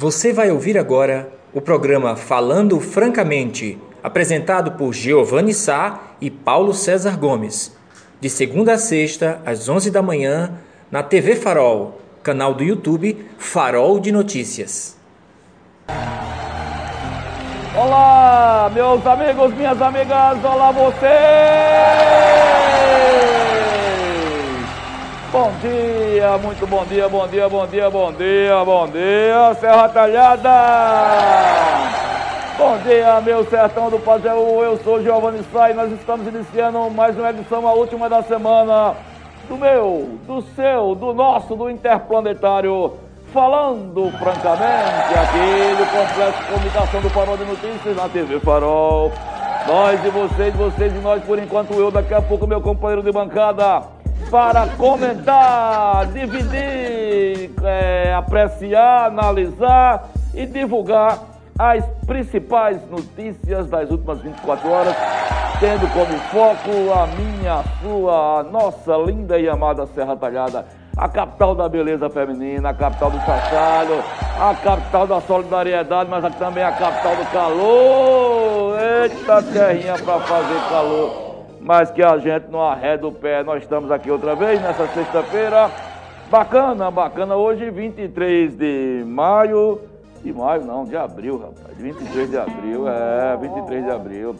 Você vai ouvir agora o programa Falando Francamente, apresentado por Giovanni Sá e Paulo César Gomes, de segunda a sexta, às 11 da manhã, na TV Farol, canal do YouTube Farol de Notícias. Olá, meus amigos, minhas amigas, olá vocês! Bom dia, muito bom dia, bom dia, bom dia, bom dia, bom dia, Serra Talhada! Bom dia, meu sertão do Pajeú, eu sou Giovanni e nós estamos iniciando mais uma edição, a última da semana, do meu, do seu, do nosso, do Interplanetário, falando francamente aqui do Complexo de Comunicação do Farol de Notícias na TV Farol. Nós e vocês, vocês e nós, por enquanto eu, daqui a pouco meu companheiro de bancada, para comentar, dividir, é, apreciar, analisar e divulgar as principais notícias das últimas 24 horas, tendo como foco a minha, a sua, a nossa linda e amada Serra Talhada, a capital da beleza feminina, a capital do chachado, a capital da solidariedade, mas também a capital do calor. Eita terrinha para fazer calor mas que a gente não arreda o pé. Nós estamos aqui outra vez nessa sexta-feira. Bacana, bacana. Hoje, 23 de maio. De maio, não, de abril, rapaz. 23 de abril, é, 23 de abril.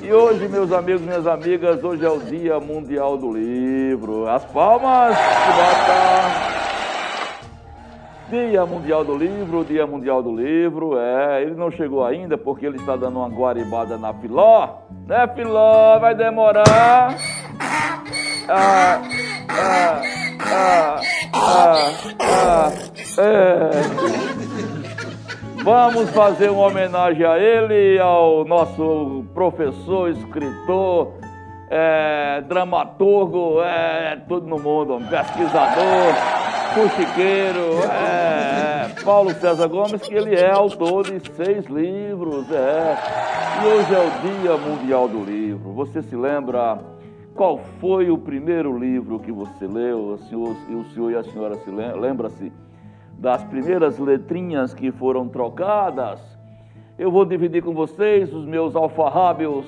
E hoje, meus amigos, minhas amigas, hoje é o Dia Mundial do Livro. As palmas, que bata. Dia Mundial do Livro, Dia Mundial do Livro, é, ele não chegou ainda porque ele está dando uma guaribada na Filó, né Filó, vai demorar. Ah, ah, ah, ah, ah, é. Vamos fazer uma homenagem a ele, ao nosso professor, escritor, é, dramaturgo, é, tudo no mundo, pesquisador fuxiqueiro, é, Paulo César Gomes, que ele é autor de seis livros, é. E hoje é o Dia Mundial do Livro. Você se lembra qual foi o primeiro livro que você leu? O senhor, o senhor e a senhora se lembra-se das primeiras letrinhas que foram trocadas? Eu vou dividir com vocês os meus alfarrábios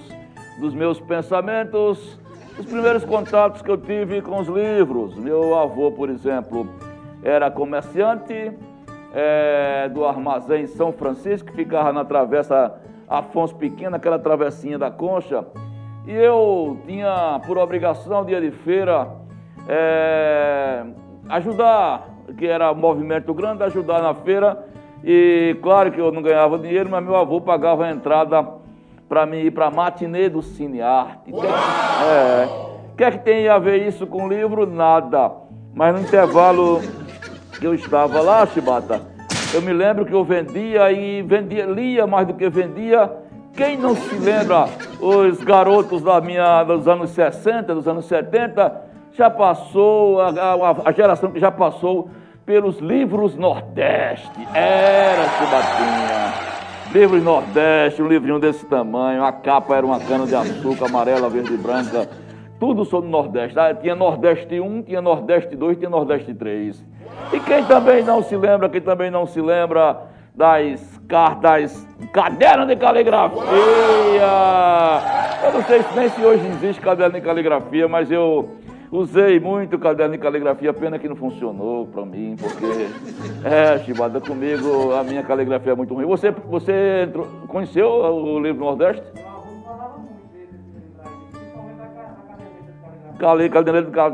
dos meus pensamentos, os primeiros contatos que eu tive com os livros. Meu avô, por exemplo, era comerciante é, do armazém São Francisco, que ficava na travessa Afonso Pequeno, aquela travessinha da Concha. E eu tinha por obrigação, dia de feira, é, ajudar, que era um movimento grande, ajudar na feira. E claro que eu não ganhava dinheiro, mas meu avô pagava a entrada para mim ir para a matinê do Cine Arte. O que, é, que é que tem a ver isso com o livro? Nada. Mas no intervalo que eu estava lá, Chibata, eu me lembro que eu vendia e vendia, lia mais do que vendia. Quem não se lembra, os garotos da minha, dos anos 60, dos anos 70, já passou, a, a, a geração que já passou pelos livros Nordeste. Era, Chibatinha. Livros Nordeste, um livrinho desse tamanho, a capa era uma cana de açúcar amarela, verde e branca tudo sobre o Nordeste. Ah, tinha Nordeste 1, tinha Nordeste 2, tinha Nordeste 3. E quem também não se lembra, quem também não se lembra das cartas, caderno de caligrafia. Eu não sei nem se hoje existe caderno de caligrafia, mas eu usei muito caderno de caligrafia, pena que não funcionou para mim, porque é, chibada comigo, a minha caligrafia é muito ruim. Você, você entrou, conheceu o livro Nordeste?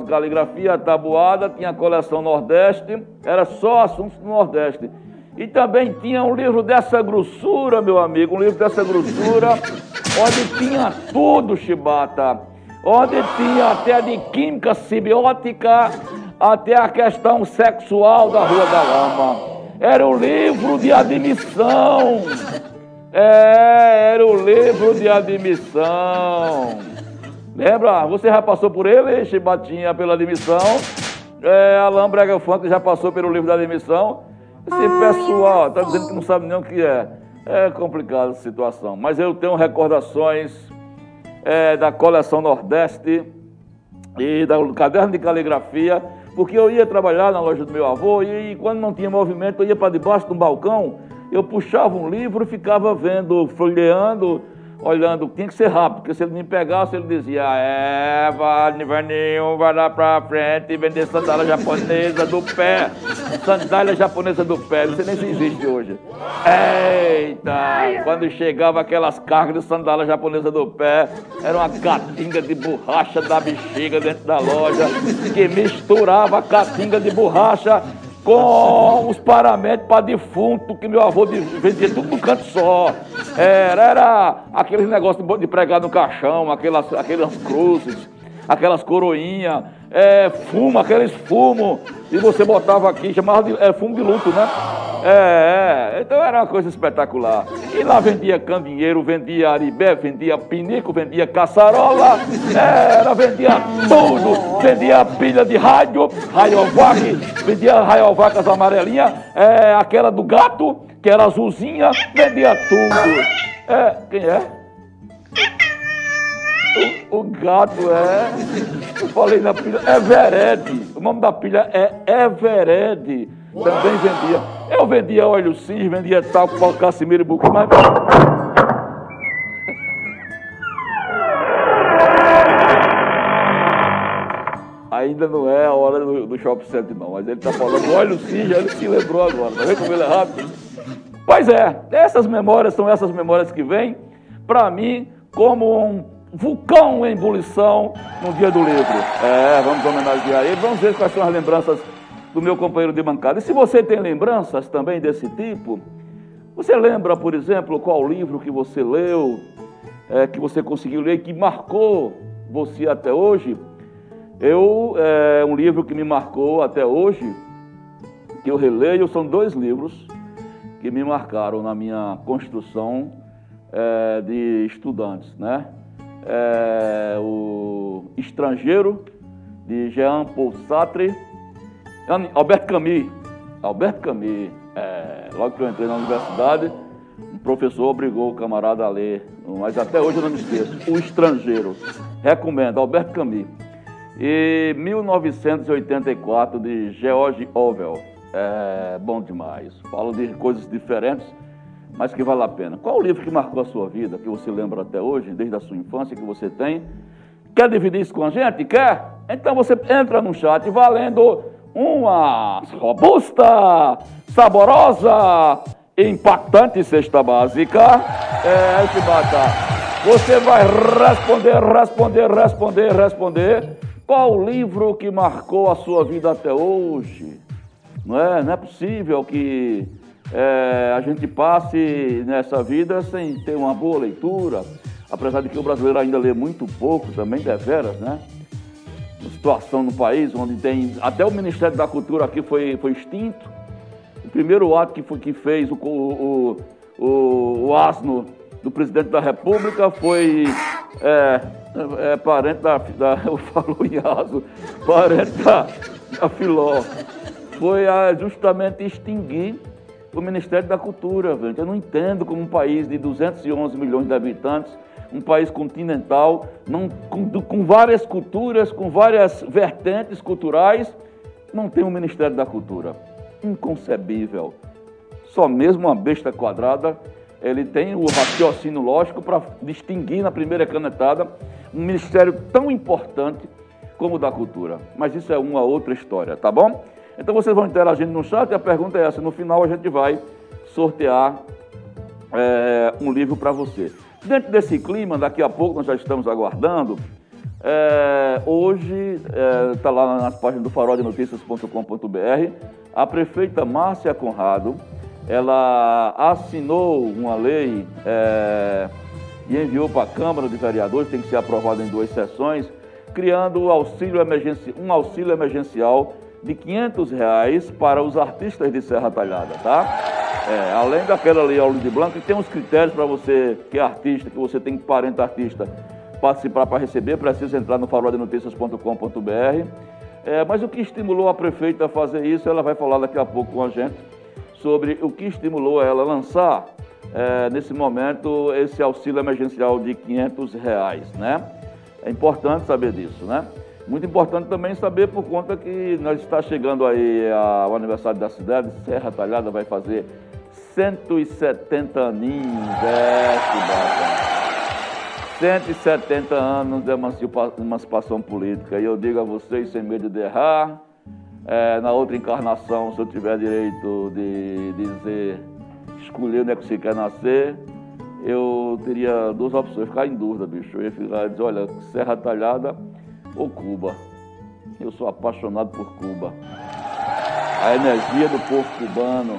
caligrafia, tabuada, tinha coleção Nordeste, era só assuntos do Nordeste. E também tinha um livro dessa grossura, meu amigo, um livro dessa grossura, onde tinha tudo, Chibata. Onde tinha até de química simbiótica, até a questão sexual da Rua da Lama. Era o livro de admissão. É, era o livro de admissão. Lembra? Você já passou por ele, Chibatinha, pela admissão. É, Alain Brega Funk já passou pelo livro da admissão. Esse pessoal está dizendo que não sabe nem o que é. É complicada a situação. Mas eu tenho recordações é, da coleção Nordeste e do caderno de caligrafia. Porque eu ia trabalhar na loja do meu avô e, e quando não tinha movimento, eu ia para debaixo de um balcão, eu puxava um livro e ficava vendo, folheando olhando, tinha que ser rápido, porque se ele me pegasse, ele dizia, é, vai, Niverninho, vai lá pra frente e vender sandália japonesa do pé. Sandália japonesa do pé, sei nem se existe hoje. Eita! Quando chegava aquelas cargas de sandália japonesa do pé, era uma catinga de borracha da bexiga dentro da loja, que misturava a catinga de borracha com os paramentos para defunto que meu avô vendia tudo no canto só. Era, era aqueles negócios de pregar no caixão, aquelas, aquelas cruzes, aquelas coroinhas, é, fumo, aqueles fumos, e você botava aqui, chamava de é, fumo de luto, né? É, é, então era uma coisa espetacular. E lá vendia candinheiro, vendia aribé, vendia pinico, vendia caçarola, era, vendia tudo, vendia pilha de rádio, raiovac, vendia raiovacas amarelinhas, é, aquela do gato, que era azulzinha, vendia tudo. É, quem é? O, o, gato é. Eu falei na pilha, Evered. O nome da pilha é Evered. Também vendia. Eu vendia óleo cis, vendia talco Casimiro e Bucu, mas. Ainda não é a hora do, do shopping center, não. Mas ele está falando óleo cis, ele se lembrou agora. Tá vendo como ele é rápido? Pois é, essas memórias são essas memórias que vêm, para mim, como um vulcão em ebulição no dia do livro. É, vamos homenagear ele, vamos ver quais são as lembranças do meu companheiro de bancada. E se você tem lembranças também desse tipo, você lembra, por exemplo, qual livro que você leu, é, que você conseguiu ler, que marcou você até hoje? Eu, é, um livro que me marcou até hoje, que eu releio, são dois livros que me marcaram na minha construção é, de estudantes, né? É, o Estrangeiro, de Jean Paul Sartre, Albert Camus. Albert Camus, é, logo que eu entrei na universidade, um professor obrigou o camarada a ler, mas até hoje eu não me esqueço, O Estrangeiro. Recomendo, Albert Camus. E 1984, de George Orwell. É bom demais. Falo de coisas diferentes mas que vale a pena. Qual o livro que marcou a sua vida, que você lembra até hoje, desde a sua infância, que você tem? Quer dividir isso com a gente? Quer? Então você entra no chat valendo uma robusta, saborosa impactante cesta básica. É, esse bata. Você vai responder, responder, responder, responder. Qual o livro que marcou a sua vida até hoje? Não é, não é possível que é, a gente passe nessa vida sem ter uma boa leitura, apesar de que o brasileiro ainda lê muito pouco também, deveras, né? Uma situação no país onde tem. Até o Ministério da Cultura aqui foi, foi extinto. O primeiro ato que, foi, que fez o, o, o, o asno do presidente da República foi é, é, parente da, da. Eu falo em asno, parente da, da Filó. Foi a, justamente extinguir o Ministério da Cultura. Gente. Eu não entendo como um país de 211 milhões de habitantes, um país continental, não, com, com várias culturas, com várias vertentes culturais, não tem um Ministério da Cultura. Inconcebível. Só mesmo uma besta quadrada ele tem o raciocínio lógico para distinguir na primeira canetada um ministério tão importante como o da cultura. Mas isso é uma outra história, tá bom? Então vocês vão interagindo no chat e a pergunta é essa. No final a gente vai sortear é, um livro para você. Dentro desse clima, daqui a pouco nós já estamos aguardando. É, hoje está é, lá nas páginas do faroldenoticias.com.br a prefeita Márcia Conrado ela assinou uma lei é, e enviou para a Câmara de Vereadores, tem que ser aprovada em duas sessões, criando auxílio um auxílio emergencial de 500 reais para os artistas de Serra Talhada, tá? É, além daquela lei Aula de Blanco, tem uns critérios para você que é artista, que você tem parente artista participar para receber, precisa entrar no faroldenoticias.com.br. É, mas o que estimulou a prefeita a fazer isso, ela vai falar daqui a pouco com a gente sobre o que estimulou ela a lançar, é, nesse momento, esse auxílio emergencial de 500 reais, né? É importante saber disso, né? Muito importante também saber por conta que nós está chegando aí ao aniversário da cidade, Serra Talhada vai fazer 170 aninhos, é, que bacana. 170 anos de emancipação política. E eu digo a vocês, sem medo de errar, é, na outra encarnação, se eu tiver direito de dizer, escolher onde é que você quer nascer, eu teria duas opções, ficar em dúvida, bicho. Eu ia ficar e dizer, olha, Serra Talhada ou Cuba. Eu sou apaixonado por Cuba. A energia do povo cubano,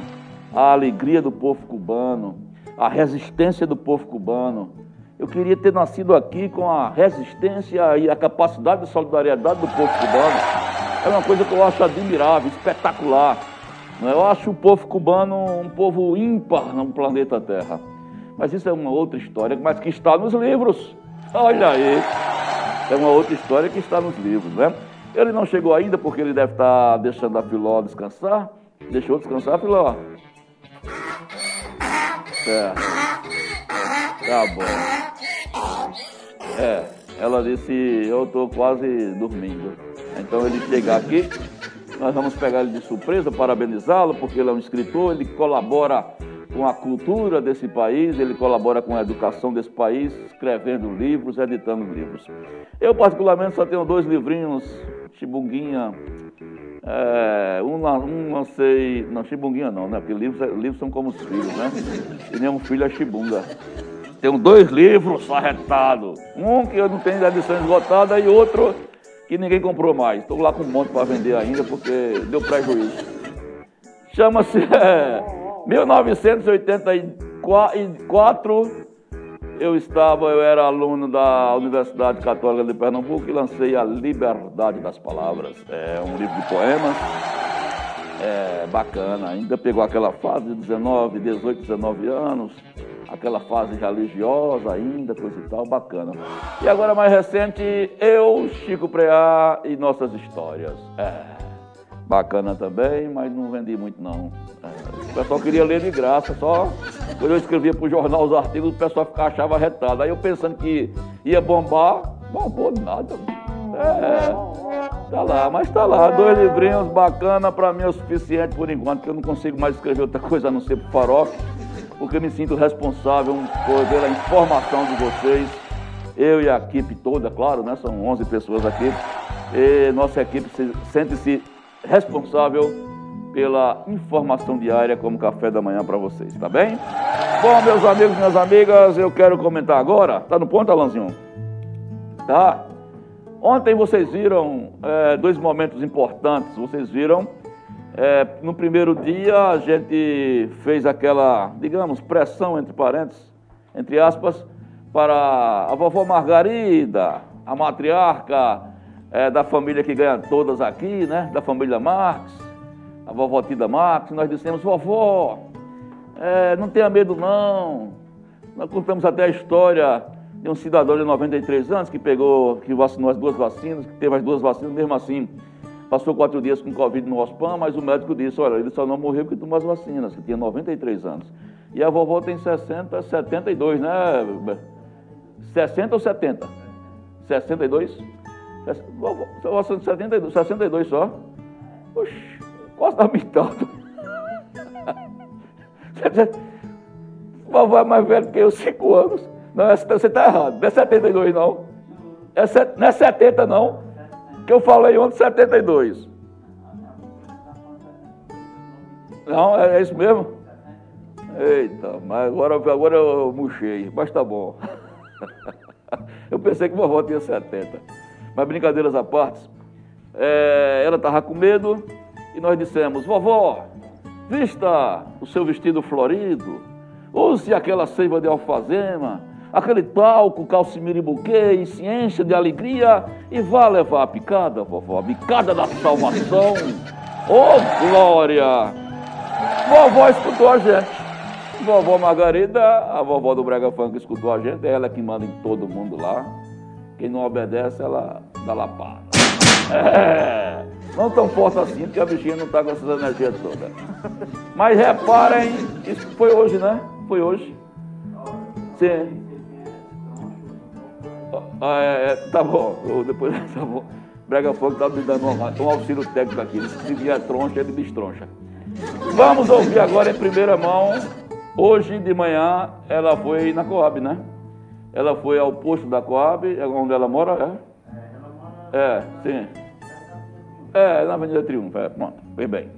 a alegria do povo cubano, a resistência do povo cubano eu queria ter nascido aqui com a resistência e a capacidade de solidariedade do povo cubano. É uma coisa que eu acho admirável, espetacular. Eu acho o povo cubano um povo ímpar no planeta Terra. Mas isso é uma outra história, mas que está nos livros. Olha aí. É uma outra história que está nos livros, né? Ele não chegou ainda porque ele deve estar deixando a Filó descansar. Deixou descansar, Filó? Certo. Tá bom. É, ela disse, eu estou quase dormindo. Então ele chega aqui, nós vamos pegar ele de surpresa, parabenizá-lo, porque ele é um escritor, ele colabora com a cultura desse país, ele colabora com a educação desse país, escrevendo livros, editando livros. Eu, particularmente, só tenho dois livrinhos, Chibunguinha, é, um, um lancei, não, Chibunguinha não, né? Porque livros, livros são como os filhos, né? E nenhum filho é Chibunga. Tenho dois livros arretados. Um que eu não tenho edição esgotada e outro que ninguém comprou mais. Estou lá com um monte para vender ainda porque deu prejuízo. Chama-se é, 1984. Eu estava, eu era aluno da Universidade Católica de Pernambuco e lancei A Liberdade das Palavras. É um livro de poemas. É bacana, ainda pegou aquela fase de 19, 18, 19 anos aquela fase religiosa ainda, coisa e tal, bacana. E agora mais recente, eu, Chico Preá e nossas histórias. É, bacana também, mas não vendi muito não. É, o pessoal queria ler de graça, só quando eu escrevia para o jornal os artigos, o pessoal ficava, achava retado. Aí eu pensando que ia bombar, bombou nada. É, tá lá, mas tá lá, dois livrinhos bacana, para mim é o suficiente por enquanto, porque eu não consigo mais escrever outra coisa a não ser pro farofa porque me sinto responsável por, pela informação de vocês. Eu e a equipe toda, claro, né? São 11 pessoas aqui. E nossa equipe sente-se responsável pela informação diária como café da manhã para vocês, tá bem? Bom, meus amigos, minhas amigas, eu quero comentar agora. Tá no ponto, Alanzinho? Tá? Ontem vocês viram é, dois momentos importantes. Vocês viram é, no primeiro dia a gente fez aquela, digamos, pressão entre parênteses, entre aspas, para a vovó Margarida, a matriarca é, da família que ganha todas aqui, né? Da família Marx, a vovó Tida Marx. Nós dissemos, vovó, é, não tenha medo não. Nós contamos até a história de um cidadão de 93 anos que pegou, que vacinou as duas vacinas, que teve as duas vacinas, mesmo assim Passou quatro dias com Covid no hospital, mas o médico disse, olha, ele só não morreu porque tomou as vacinas, que tinha 93 anos. E a vovó tem 60, 72, né? 60 ou 70? 62? Vovó, vovó 72, 62 só. Oxi, quase da metade. vovó é mais velha que eu, 5 anos. Não, você está errado, não é 72 não. É, não é 70 não que eu falei ontem, 72. Não, é isso mesmo? Eita, mas agora, agora eu murchei, mas tá bom. eu pensei que vovó tinha 70. Mas brincadeiras à parte, é, ela estava com medo e nós dissemos, vovó, vista o seu vestido florido, use aquela seiva de alfazema, aquele talco, calcimira e buquê, e se encha de alegria e vá levar a picada, vovó, a picada da salvação. Oh, glória! Vovó escutou a gente. Vovó Margarida, a vovó do Brega Funk escutou a gente, é ela que manda em todo mundo lá. Quem não obedece, ela dá lapada. É, não tão forte assim, porque a bichinha não está com essas energias todas. Mas reparem, isso foi hoje, né? Foi hoje. Sim. Ah, é, é, tá bom, depois tá bom. Brega Funk está me dando um, um auxílio técnico aqui. Se vier troncha, ele destroncha. Vamos ouvir agora em primeira mão. Hoje de manhã ela foi na Coab, né? Ela foi ao posto da Coab, é onde ela mora, é? É, sim. É, na Avenida Triunfo, é, pronto, foi bem.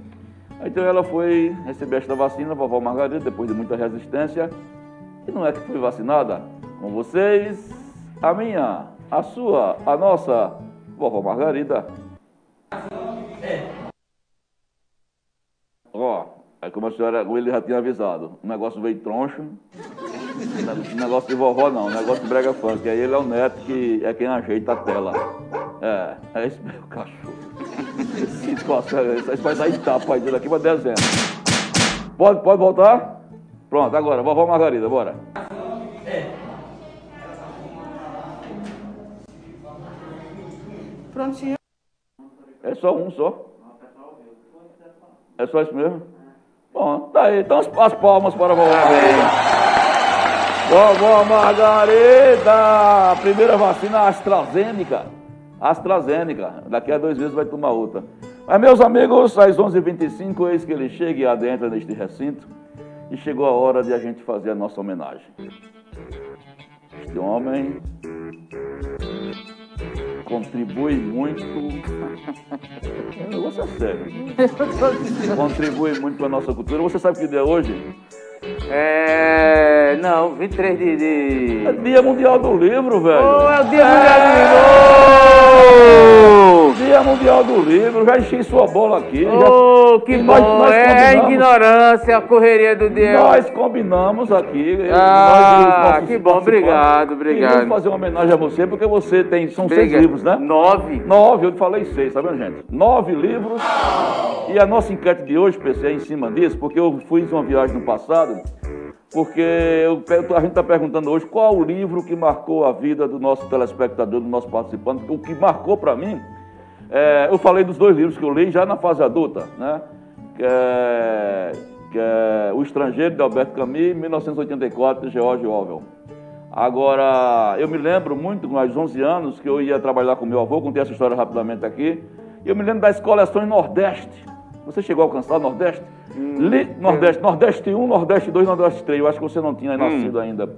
Então ela foi receber esta vacina, a vovó Margarida, depois de muita resistência. E não é que foi vacinada com vocês, a minha, a sua, a nossa vovó Margarida. Ó, é como a senhora, ele já tinha avisado, o negócio veio troncho. Negócio de vovó não, negócio de brega funk. Aí ele é o neto que é quem ajeita a tela. É, é esse meu cachorro. Esse vai dar etapa aí daqui para dezembro. Pode, pode voltar? Pronto, agora, vovó Margarida, bora. Prontinho. É só um só. É só isso mesmo? Bom, tá aí. Então as, as palmas para a vovó Margarida. Vovó Margarida! Primeira vacina AstraZeneca. AstraZeneca. Daqui a dois meses vai tomar outra. Mas, meus amigos, às 11h25, eis que ele chega e adentra neste recinto. E chegou a hora de a gente fazer a nossa homenagem. Este homem contribui muito. o negócio é sério. contribui muito para a nossa cultura. Você sabe que dia é hoje? É. Não, 23 de. de... É Dia Mundial do Livro, velho. Oh, é o Dia Mundial do Livro! Dia Mundial do Livro, já enchi sua bola aqui. Oh, já... que E bom! nós- nós é a ignorância, a correria do dia. Nós combinamos aqui. Ah, nós, que bom, obrigado, E obrigado. vamos fazer uma homenagem a você, porque você tem. São seis Obrigado. livros, né? Nove. Nove, eu falei seis, tá vendo, gente? Nove livros. E a nossa enquete de hoje, PC, é em cima disso, porque eu fiz uma viagem no passado, porque eu a gente está perguntando hoje qual o livro que marcou a vida do nosso telespectador, do nosso participante, o que marcou para mim, é, eu falei dos dois livros que eu li já na fase adulta, né? Que é, que é O Estrangeiro, de Alberto Camus, e 1984, de George Orwell. Agora, eu me lembro muito, com mais 11 anos, que eu ia trabalhar com meu avô, contei essa história rapidamente aqui, e eu me lembro das coleções Nordeste. Você chegou a alcançar Nordeste? Li- Nordeste, Nordeste 1, Nordeste 2, Nordeste 3, eu acho que você não tinha nascido ainda.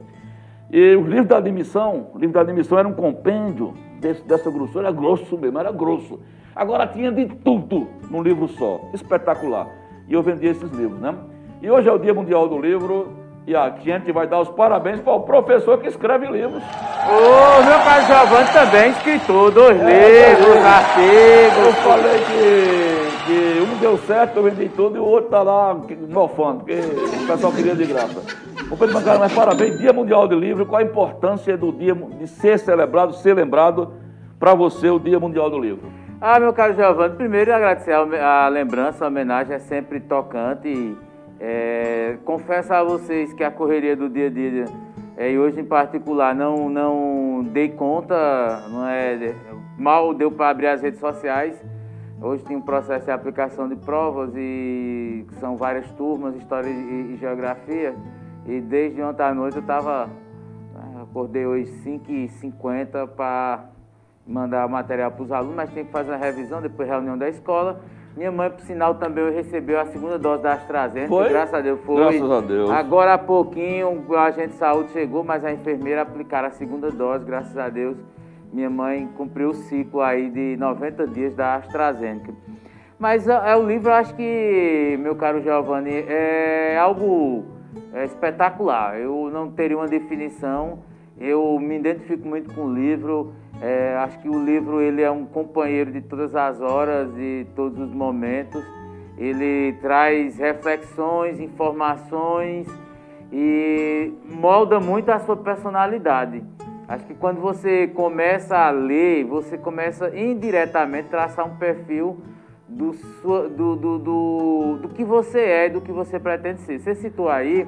E os livros da admissão, o livro da admissão era um compêndio desse- dessa grossura, era grosso mesmo, era grosso. Agora tinha de tudo num livro só, espetacular. E eu vendia esses livros, né? E hoje é o Dia Mundial do Livro, e a gente vai dar os parabéns para o professor que escreve livros. Ô, meu pai Giovanni também, escritor, dois livros, Eu artigos. falei que, que um deu certo, eu vendi tudo, e o outro tá lá mofando, porque o pessoal queria de graça. Ô Pedro mas parabéns, Dia Mundial do Livro, qual a importância do dia de ser celebrado, ser lembrado para você o Dia Mundial do Livro? Ah, meu caro Giovanni, primeiro agradecer a, a lembrança, a homenagem é sempre tocante. E, é, confesso a vocês que a correria do dia a dia, é, e hoje em particular, não, não dei conta, não é, mal deu para abrir as redes sociais. Hoje tem um processo de aplicação de provas e são várias turmas, história e, e geografia. E desde ontem à noite eu estava. Acordei hoje 5h50 para mandar material para os alunos, mas tem que fazer a revisão, depois reunião da escola. Minha mãe, por sinal, também recebeu a segunda dose da AstraZeneca. Foi? Graças a Deus foi. Graças a Deus. Agora há pouquinho o agente de saúde chegou, mas a enfermeira aplicaram a segunda dose, graças a Deus. Minha mãe cumpriu o ciclo aí de 90 dias da AstraZeneca. Mas é, é o livro, acho que, meu caro Giovanni, é algo é, espetacular. Eu não teria uma definição. Eu me identifico muito com o livro. É, acho que o livro ele é um companheiro de todas as horas e todos os momentos. Ele traz reflexões, informações e molda muito a sua personalidade. Acho que quando você começa a ler, você começa indiretamente a traçar um perfil do, do, do, do, do que você é, do que você pretende ser. Você citou aí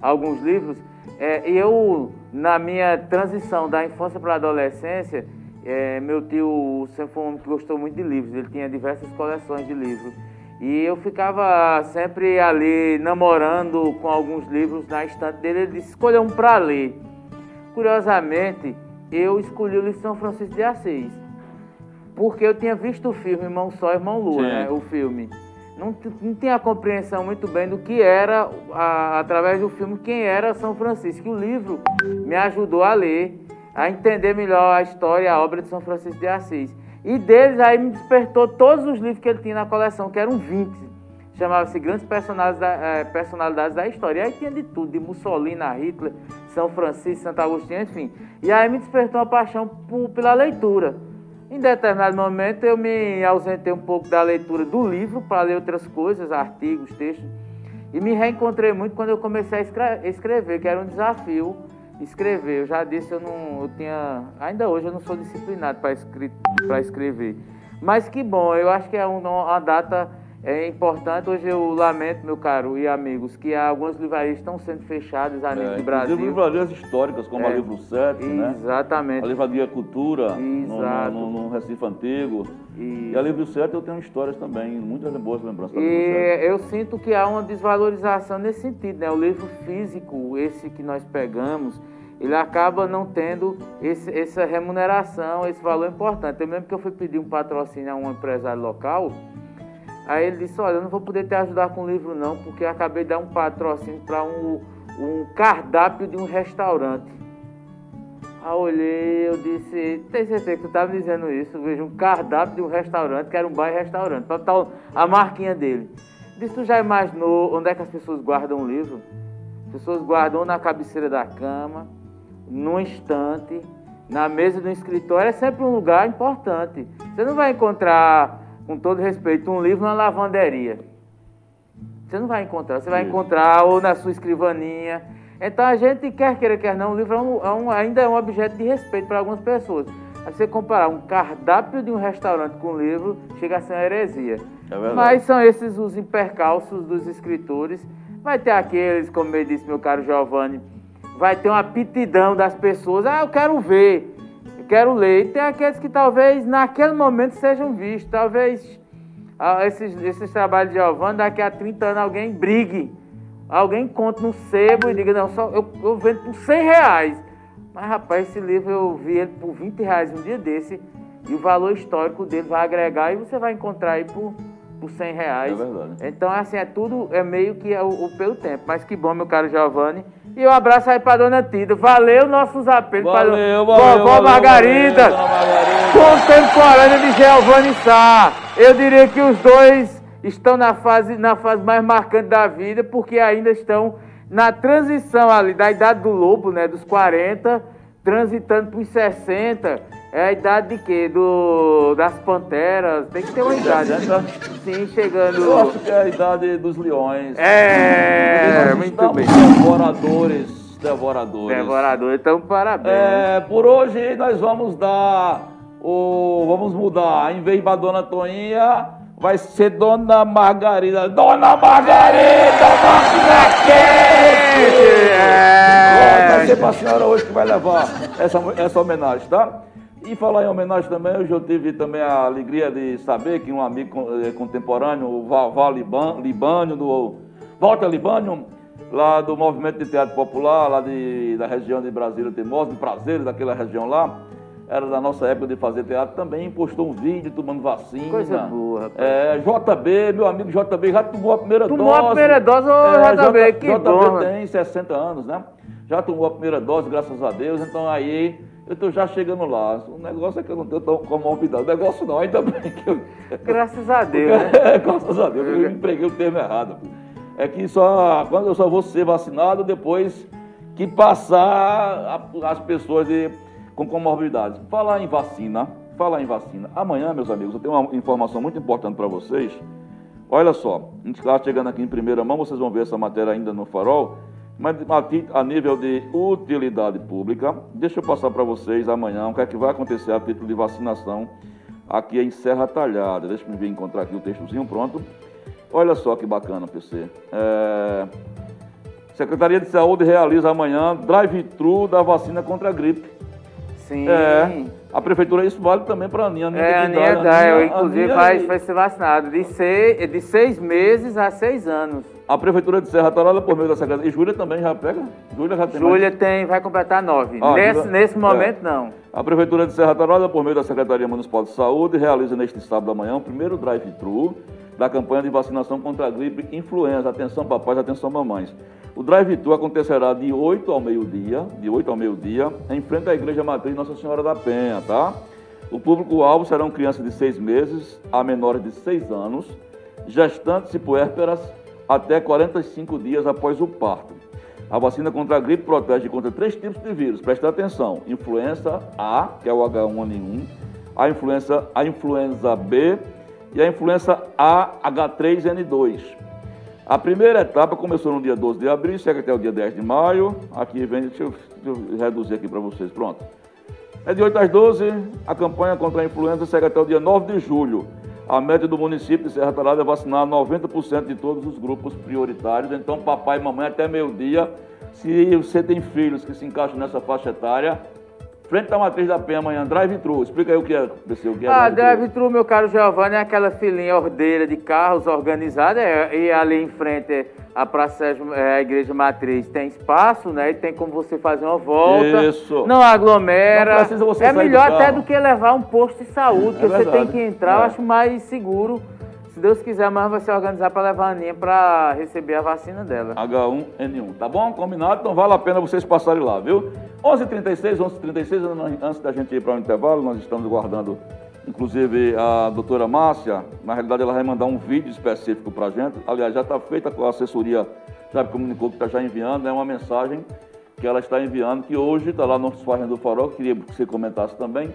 alguns livros. É, eu, na minha transição da infância para a adolescência, é, meu tio sempre foi um homem que gostou muito de livros. Ele tinha diversas coleções de livros. E eu ficava sempre ali namorando com alguns livros na estante dele. Ele disse: escolha um para ler. Curiosamente, eu escolhi o livro São Francisco de Assis. Porque eu tinha visto o filme Irmão Só, Irmão Lua, né? O filme. Não, não tinha a compreensão muito bem do que era, a, através do filme, quem era São Francisco. O livro me ajudou a ler, a entender melhor a história, a obra de São Francisco de Assis. E deles aí me despertou todos os livros que ele tinha na coleção, que eram 20. Chamava-se Grandes personalidades da, é, personalidades da História. E aí tinha de tudo, de Mussolini a Hitler, São Francisco, Santo Agostinho, enfim. E aí me despertou uma paixão por, pela leitura. Em determinado momento eu me ausentei um pouco da leitura do livro para ler outras coisas, artigos, textos, e me reencontrei muito quando eu comecei a escrever, que era um desafio escrever. Eu já disse, eu não, eu tinha, ainda hoje eu não sou disciplinado para escrever. Mas que bom, eu acho que é uma data é importante. Hoje eu lamento, meu caro e amigos, que algumas livrarias estão sendo fechadas a nível é, do Brasil. livrarias históricas, como é, a Livro 7, né? Exatamente. A Livraria Cultura, no, no, no, Recife Antigo. E... e a Livro 7 eu tenho histórias também, muitas boas lembranças. E eu sinto que há uma desvalorização nesse sentido, né? O livro físico, esse que nós pegamos, ele acaba não tendo esse, essa remuneração, esse valor importante. Eu lembro que eu fui pedir um patrocínio a um empresário local Aí ele disse, olha, eu não vou poder te ajudar com o livro não, porque eu acabei de dar um patrocínio para um, um cardápio de um restaurante. Aí eu olhei, eu disse, tem certeza que tu estava dizendo isso? Vejo um cardápio de um restaurante, que era um bar e restaurante, para tal a marquinha dele. Disse, tu já imaginou onde é que as pessoas guardam o livro? As pessoas guardam na cabeceira da cama, num estante, na mesa do escritório, é sempre um lugar importante. Você não vai encontrar com todo respeito, um livro na lavanderia. Você não vai encontrar, você vai Isso. encontrar ou na sua escrivaninha. Então a gente quer queira, quer não, o livro é um, é um, ainda é um objeto de respeito para algumas pessoas. Aí você comparar um cardápio de um restaurante com um livro, chega a ser uma heresia. É Mas são esses os impercalços dos escritores. Vai ter aqueles, como eu disse meu caro Giovanni, vai ter uma aptidão das pessoas. Ah, eu quero ver quero ler. E tem aqueles que talvez naquele momento sejam vistos. Talvez ah, esses, esses trabalhos de Giovanni, daqui a 30 anos alguém brigue. Alguém conte no sebo e diga, não, só, eu, eu vendo por 100 reais. Mas rapaz, esse livro eu vi ele por 20 reais um dia desse. E o valor histórico dele vai agregar e você vai encontrar aí por, por 100 reais. É verdade. Então, assim, é tudo, é meio que é o, o pelo tempo. Mas que bom, meu caro Giovanni. E um abraço aí pra dona Tida. Valeu nossos apelos. Valeu, valeu, vovó Margarida. Contemporânea de Giovanni Sá. Eu diria que os dois estão na fase, na fase mais marcante da vida, porque ainda estão na transição ali da idade do lobo, né? Dos 40, transitando para os 60 é a idade de quê? Do, das panteras? Tem que ter uma idade. Né? Sim, chegando. Eu acho que é a idade dos leões. É, muito bem. Devoradores. Devoradores. Devoradores, então parabéns. É, por hoje nós vamos dar o. Vamos mudar. Em vez da Dona Toinha, vai ser Dona Margarida. Dona Margarida, máquina quente! É. Vai ser pra senhora hoje que vai levar essa, essa homenagem, tá? E falar em homenagem também, hoje eu tive também a alegria de saber que um amigo eh, contemporâneo, o Val Libânio, do Walter Libânio, lá do Movimento de Teatro Popular, lá de, da região de Brasília Teimosa, de Prazeres, daquela região lá, era da nossa época de fazer teatro, também postou um vídeo tomando vacina. Coisa boa, rapaz. É, JB, meu amigo JB, já tomou a primeira tomou dose. Tomou a primeira dose, ô é, JB, que JB bom. tem 60 anos, né? Já tomou a primeira dose, graças a Deus, então aí eu estou já chegando lá. O negócio é que eu não tenho tão comorbidade. O negócio não, ainda bem que eu. Graças a Deus. né? É, graças a Deus, eu empreguei o termo errado. É que só quando eu só vou ser vacinado depois que passar as pessoas de, com comorbidades. Falar em vacina, falar em vacina. Amanhã, meus amigos, eu tenho uma informação muito importante para vocês. Olha só, a gente está chegando aqui em primeira mão, vocês vão ver essa matéria ainda no farol. Mas a nível de utilidade pública, deixa eu passar para vocês amanhã o que é que vai acontecer a título de vacinação aqui em Serra Talhada. Deixa eu encontrar aqui o textozinho pronto. Olha só que bacana, PC. É... Secretaria de Saúde realiza amanhã drive-thru da vacina contra a gripe. Sim. É. A prefeitura, isso vale também para a Aninha. É, a Aninha dá, inclusive vai, vai ser vacinado de seis, de seis meses a seis anos. A prefeitura de Serra Talada, por meio da secretaria. E Júlia também já pega? Júlia já tem Júlia mais... tem, vai completar nove. Ah, nesse, Júlia... nesse momento, é. não. A prefeitura de Serra Talada, por meio da Secretaria Municipal de Saúde, realiza neste sábado da manhã o primeiro drive-thru da campanha de vacinação contra a gripe influenza. Atenção, papais, atenção, mamães. O drive-thru acontecerá de 8 ao meio-dia, de 8 ao meio-dia, em frente à Igreja Matriz Nossa Senhora da Penha, tá? O público-alvo serão crianças de 6 meses a menores de 6 anos, gestantes e puérperas até 45 dias após o parto. A vacina contra a gripe protege contra três tipos de vírus. Presta atenção: influenza A, que é o H1N1, a influenza, a influenza B e a influenza AH3N2. A primeira etapa começou no dia 12 de abril, segue até o dia 10 de maio. Aqui vem, deixa eu, deixa eu reduzir aqui para vocês, pronto. É de 8 às 12, a campanha contra a influenza segue até o dia 9 de julho. A média do município de Serra Talada é vacinar 90% de todos os grupos prioritários. Então, papai e mamãe, até meio-dia, se você tem filhos que se encaixam nessa faixa etária, Frente da Matriz da Penha amanhã, drive-thru. Explica aí o que é, PC, o que é Ah, drive-thru, meu caro Giovanni, é aquela filinha ordeira de carros organizada é, e ali em frente a Praça é, a Igreja Matriz tem espaço, né? E tem como você fazer uma volta. Isso. Não aglomera. Não precisa você é melhor do até do que levar um posto de saúde, é que verdade. você tem que entrar, é. eu acho mais seguro. Se Deus quiser, amanhã vai se organizar para levar a Aninha para receber a vacina dela. H1N1. Tá bom? Combinado? Então vale a pena vocês passarem lá, viu? 11h36, 11h36, antes da gente ir para o intervalo, nós estamos guardando, inclusive, a doutora Márcia. Na realidade, ela vai mandar um vídeo específico para a gente. Aliás, já está feita com a assessoria, já comunicou que está já enviando, é uma mensagem que ela está enviando, que hoje está lá no Páginas do Farol, queria que você comentasse também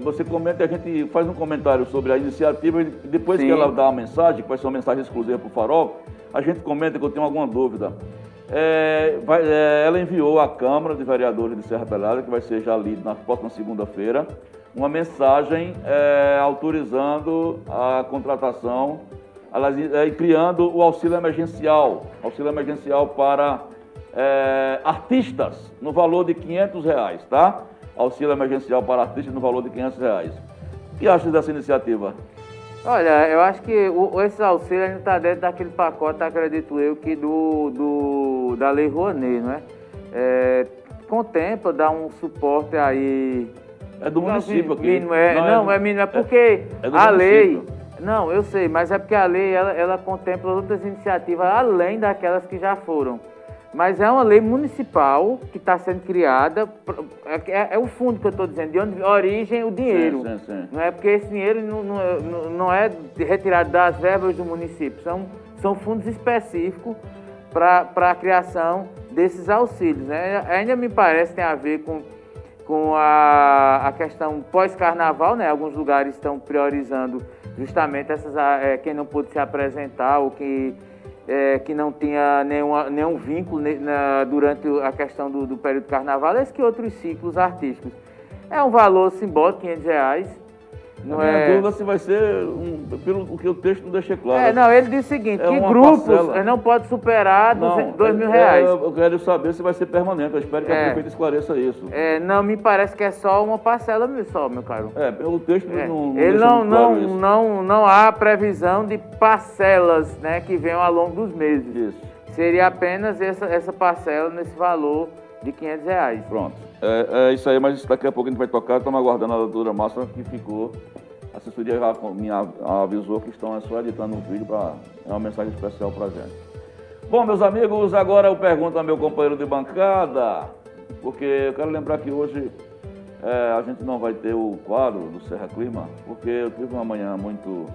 você comenta, a gente faz um comentário sobre a iniciativa e depois Sim. que ela dá a mensagem, que vai ser uma mensagem exclusiva para o Farol, a gente comenta que eu tenho alguma dúvida. É, vai, é, ela enviou à Câmara de Vereadores de Serra Pelada, que vai ser já lido na próxima segunda-feira, uma mensagem é, autorizando a contratação e criando o auxílio emergencial, auxílio emergencial para artistas, no valor de 500 reais, tá? Auxílio emergencial para artistas no valor de 500 reais. O que acha dessa iniciativa? Olha, eu acho que o, esse auxílio ainda está dentro daquele pacote, acredito eu, que do, do da Lei Rouanet, não é? é contempla, dá um suporte aí... É do município aqui. Mínimo, é, não, não, é, é mínimo, é porque é, é a lei... Não, eu sei, mas é porque a lei, ela, ela contempla outras iniciativas além daquelas que já foram. Mas é uma lei municipal que está sendo criada, é, é, é, o fundo que eu estou dizendo, de onde origem o dinheiro. Sim, sim, sim. Não é porque esse dinheiro não, não, não é retirado das verbas do município, são, são fundos específicos para a criação desses auxílios. Né? Ainda me parece que tem a ver com, com a, a questão pós-carnaval, né? alguns lugares estão priorizando justamente essas, é, quem não pôde se apresentar ou que é, que não tinha nenhuma, nenhum vínculo na, durante a questão do, do período carnaval, esse que outros ciclos artísticos. É um valor simbólico, 500 reais, não é... dúvida se vai ser, um, pelo que o texto não deixa claro. É, não, ele diz o seguinte, é que grupos parcela... não pode superar não, 2 mil é, reais. Eu quero saber se vai ser permanente, eu espero que é. a prefeita esclareça isso. É, não, me parece que é só uma parcela só, meu caro. É, pelo texto é. não, não Ele não, não, claro não, não há previsão de parcelas, né, que venham ao longo dos meses. Isso. Seria apenas essa, essa parcela nesse valor de 500 reais. Pronto. É, é, isso aí, mas daqui a pouco a gente vai tocar. Estamos aguardando a doutora Márcia que ficou. A assessoria já me avisou que estão só editando um vídeo para é uma mensagem especial para a gente. Bom, meus amigos, agora eu pergunto ao meu companheiro de bancada, porque eu quero lembrar que hoje é, a gente não vai ter o quadro do Serra Clima, porque eu tive uma manhã muito,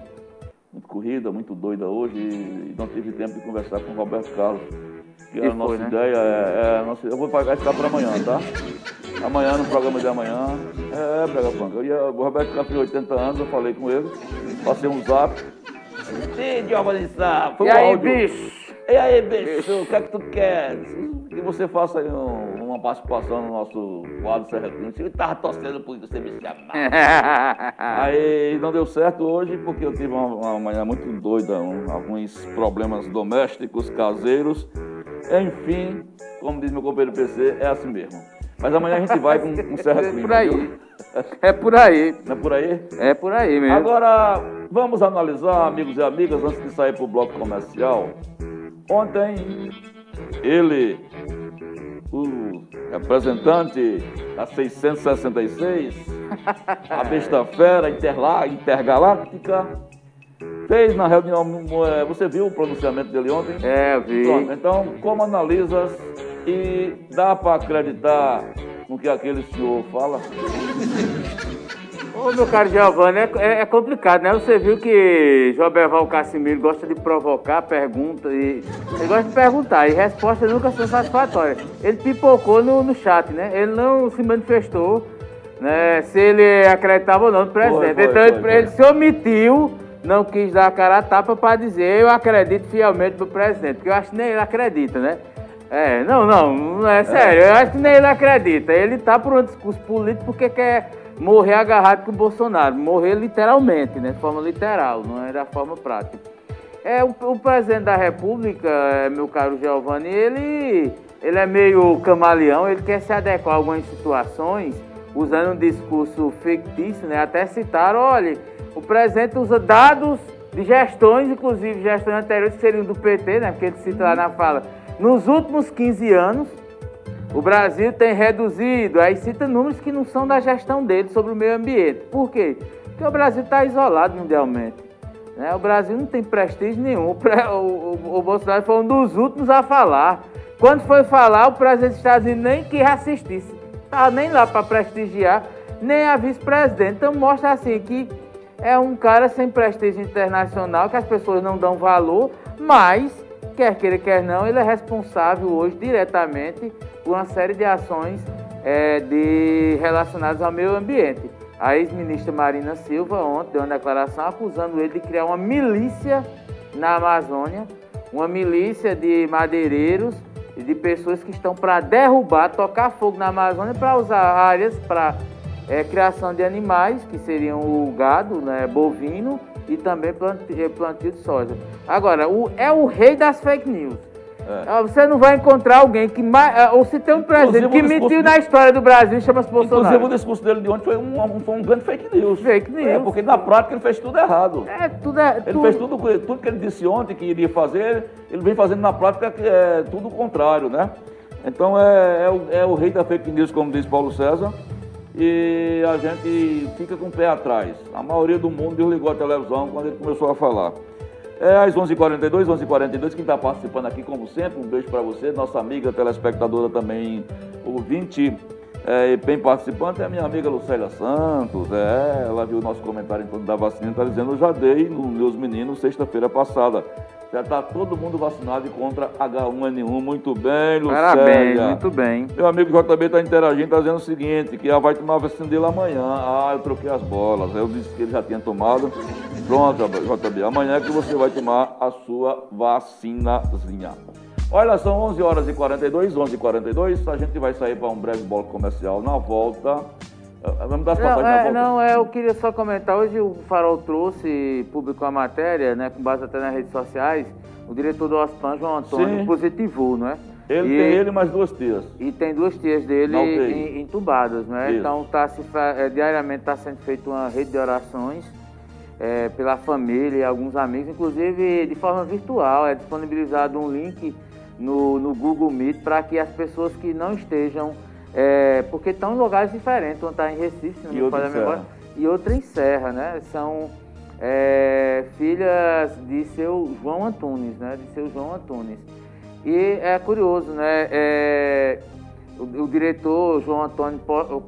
muito corrida, muito doida hoje e não tive tempo de conversar com o Roberto Carlos que a nossa né? ideia é, é nossa, eu vou pagar ficar para amanhã, tá? Amanhã, no programa de amanhã, é Brega Franca. Eu ia, o Roberto tem 80 anos, eu falei com ele, passei um zap. E Giovanni Sá, foi e um aí, áudio. bicho? E aí, bicho, o que é que tu quer? Que você faça aí um, uma participação no nosso quadro Serra Cliente. Eu tava torcendo por você me chamar. aí não deu certo hoje porque eu tive uma, uma manhã muito doida, um, alguns problemas domésticos, caseiros. Enfim, como diz meu companheiro PC, é assim mesmo. Mas amanhã a gente vai com um certo É por aí. É por aí. Não é por aí? É por aí mesmo. Agora, vamos analisar, amigos e amigas, antes de sair para o bloco comercial. Ontem, ele, o representante da 666, a besta fera intergaláctica, fez na reunião. eh, Você viu o pronunciamento dele ontem? É, vi. Pronto, então, como analisas e dá para acreditar no que aquele senhor fala? Ô, meu caro Giovanni, é, é- é complicado, né? Você viu que João Berval Cassimiro gosta de provocar perguntas e... Ele gosta de perguntar e respostas nunca são satisfatórias. Ele pipocou no, no chat, né? Ele não se manifestou, né? Se ele acreditava ou não no presidente. Foi, foi, então ele, foi, ele se omitiu, não quis dar a cara a tapa para dizer eu acredito fielmente no presidente, porque eu acho que nem ele acredita, né? É, não, não, não é sério, eu acho que nem ele acredita. Ele tá por um discurso político porque quer morrer agarrado com o Bolsonaro. Morrer literalmente, né? De forma literal, não é da forma prática. É, o, o presidente da República, é, meu caro Giovanni, ele, ele é meio camaleão, ele quer se adequar a algumas situações, usando um discurso fictício, né? Até citaram, olha, o presidente usa dados de gestões, inclusive gestões anteriores que seriam do PT, né? Porque ele cita lá na fala, nos últimos 15 anos, o Brasil tem reduzido, aí cita números que não são da gestão dele sobre o meio ambiente. Por quê? Porque o Brasil está isolado mundialmente. né? O Brasil não tem prestígio nenhum. O, o- o- Bolsonaro foi um dos últimos a falar. Quando foi falar, o presidente dos Estados Unidos nem quis assistir. Estava nem lá para prestigiar, nem a vice-presidente. Então mostra assim que é um cara sem prestígio internacional, que as pessoas não dão valor, mas, quer queira, quer não, ele é responsável hoje diretamente por uma série de ações eh, de, relacionadas ao meio ambiente. A ex-ministra Marina Silva ontem deu uma declaração acusando ele de criar uma milícia na Amazônia, uma milícia de madeireiros e de pessoas que estão para derrubar, tocar fogo na Amazônia para usar áreas para é, criação de animais, que seriam o gado né, bovino e também plantio de soja. Agora, o, é o rei das fake news. É. Ah, Você não vai encontrar alguém que mais. ah, Ou se tem um presidente Inclusive, que mentiu na história do Brasil e chama-se Bolsonaro. Inclusive, o discurso dele de ontem foi um, foi um grande fake news. Fake news. É, porque na prática ele fez tudo errado. É, tudo é. Ele tudo- fez tudo, tudo que ele disse ontem que iria fazer, ele vem fazendo na prática é tudo o contrário, né? Então é, é o, é o rei da fake news, como diz Paulo César, e a gente fica com o pé atrás. A maioria do mundo desligou a televisão quando ele começou a falar. É às 11h42, 11h42, quem está participando aqui, como sempre, um beijo para você, nossa amiga telespectadora também, ouvinte, é, e bem participante, é a minha amiga Lucélia Santos, é, ela viu o nosso comentário em torno da vacina, está dizendo, eu já dei nos meus meninos sexta-feira passada. Já está todo mundo vacinado e contra H1N1, muito bem, Lucélia. Parabéns, muito bem. Meu amigo JB está interagindo, está dizendo o seguinte, que ela vai tomar a vacina dele amanhã. Ah, eu troquei as bolas. Eu disse que ele já tinha tomado. Pronto, JB, amanhã é que você vai tomar a sua vacinazinha. Olha, são 11 horas e 42, 11 e 42. A gente vai sair para um breve bloco comercial na volta. Eh, Vamos dar as Não, passagens na é, volta? não, é, eu queria só comentar. Hoje o Farol trouxe, publicou a matéria, né, com base até nas redes sociais. O diretor do OSPAN, João Antônio, Sim. positivou, né? Ele E- tem ele mais duas tias. E tem duas tias dele entubadas, né? Isso. Então tá se é, diariamente está sendo feita uma rede de orações é, pela família e alguns amigos, inclusive de forma virtual. É disponibilizado um link no, no Google Meet para que as pessoas que não estejam, é, porque estão em lugares diferentes, um está em Recife, se não E me em memória, e outra em Serra, né? São é, filhas de seu João Antunes, né? De seu João Antunes. E é curioso, né? É, o, o diretor João Antônio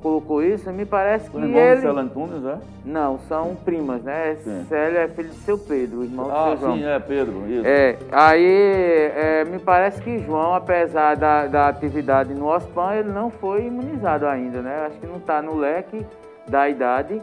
colocou isso e me parece que O irmão ele... de Célia Antunes, é? Não, são primas, né? Sim. Célia é filho de seu Pedro, o irmão do Ah, seu João. sim, é, Pedro, isso. É, aí é, me parece que João, apesar da, da atividade no OSPAN, ele não foi imunizado ainda, né? Acho que não está no leque da idade.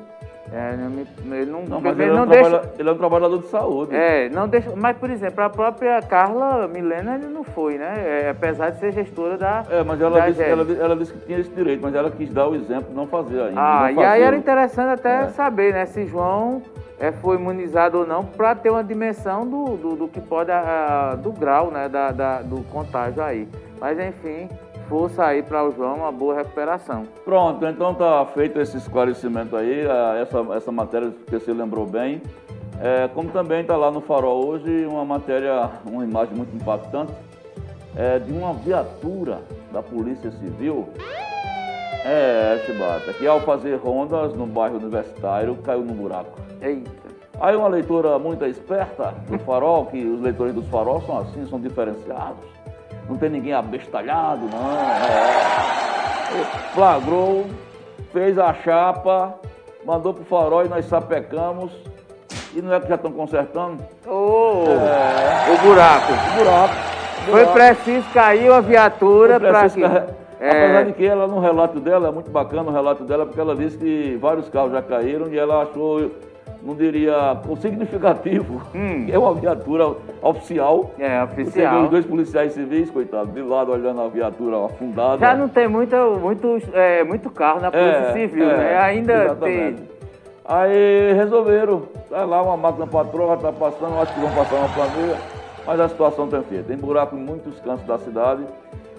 É, não me- ele não, Não, mas ele é, um não deixa, ele é um trabalhador de saúde. é, não deixa. Mas, por exemplo, a própria Carla Milena ele não foi, né? É, apesar de ser gestora da. É, mas ela disse, ela, ela disse que tinha esse direito, mas ela quis dar o exemplo de não fazer ainda. Ah, não e aí fazer. era interessante até É. saber, né? Se João é, foi imunizado ou não, para ter uma dimensão do, do, do que pode, ah, do grau, né? Da, da- do contágio aí. Mas enfim, força aí para o João, uma boa recuperação. Pronto, então tá feito esse esclarecimento aí, essa, essa matéria que você lembrou bem. É, como também está lá no Farol hoje uma matéria, uma imagem muito impactante é, de uma viatura da Polícia Civil, é, Chibata, que ao fazer rondas no bairro universitário caiu no buraco. Eita. Aí uma leitora muito esperta do farol, que os leitores dos farol são assim, são diferenciados. Não tem ninguém abestalhado, não. É. Flagrou, fez a chapa, mandou pro farol e nós sapecamos. E não é que já estão consertando? Oh, é. O buraco. O buraco. Foi preciso cair a viatura para que... É... Apesar de que ela, no relato dela, é muito bacana o relato dela, porque ela disse que vários carros já caíram e ela achou não diria, significativo, hum. é uma viatura oficial. É, oficial. Os dois policiais civis, coitado, de lado olhando a viatura afundada. Já não tem muito, muito, é, muito carro na Polícia é, Civil, é, né? Ainda exatamente. tem. Aí resolveram, tá lá uma máquina patroa, está passando, acho que vão passar uma família, mas a situação tem feita. Tem buraco em muitos cantos da cidade.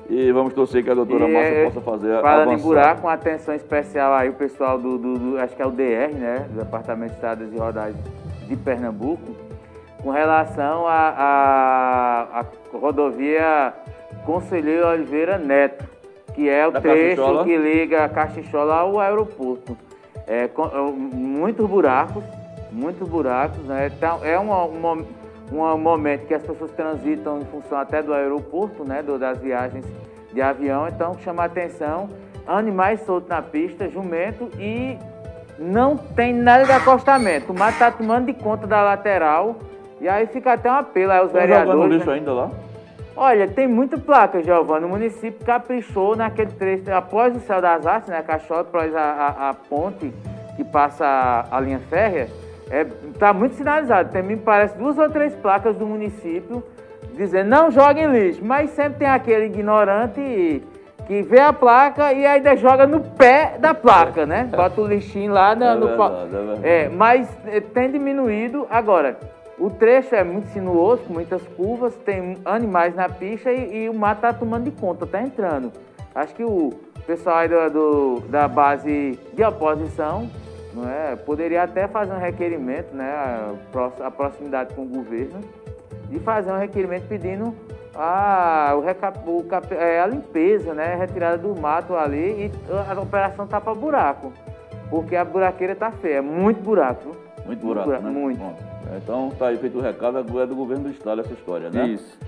E vamos torcer que a doutora e, Márcia é, possa fazer Falando avançar. em buraco, uma atenção especial aí o pessoal do, do, do, acho que é o DR, né? Do Departamento de Estradas e Rodagens de Pernambuco, com relação à rodovia Conselheiro Oliveira Neto, que é o da trecho Caxixola. que liga Caxixola ao aeroporto. É, com, é, muitos buracos, muitos buracos, né? Então, é uma, uma um momento que as pessoas transitam em função até do aeroporto, né, do, das viagens de avião, então chama a atenção, animais soltos na pista, jumento e não tem nada de acostamento. O mato está tomando de conta da lateral e aí fica até um apelo aí aos Estão vereadores. lixo né? ainda lá? Olha, tem muita placa, Giovana. O município caprichou naquele trecho, após o Céu das Artes, né, a cachola, após a, a, a ponte que passa a, a linha férrea, Está é, tá muito sinalizado. Tem, me parece, duas ou três placas do município dizendo não joguem lixo. Mas sempre tem aquele ignorante que vê a placa e ainda joga no pé da placa, né? Bota o lixinho lá no. É verdade, no... É, é mas é, tem diminuído. Agora, o trecho é muito sinuoso, com muitas curvas, tem animais na pista e, e o mato está tomando de conta, está entrando. Acho que o pessoal aí do, do, da base de oposição não é? Poderia até fazer um requerimento, né, a proximidade com o governo, de fazer um requerimento pedindo a, o recap, o cap, é, a limpeza, né, a retirada do mato ali e a operação tapa buraco, porque a buraqueira está feia, é muito buraco. Muito buraco, muito. Né? muito. Então tá aí feito o recado, é do governo do estado essa história, né? Isso.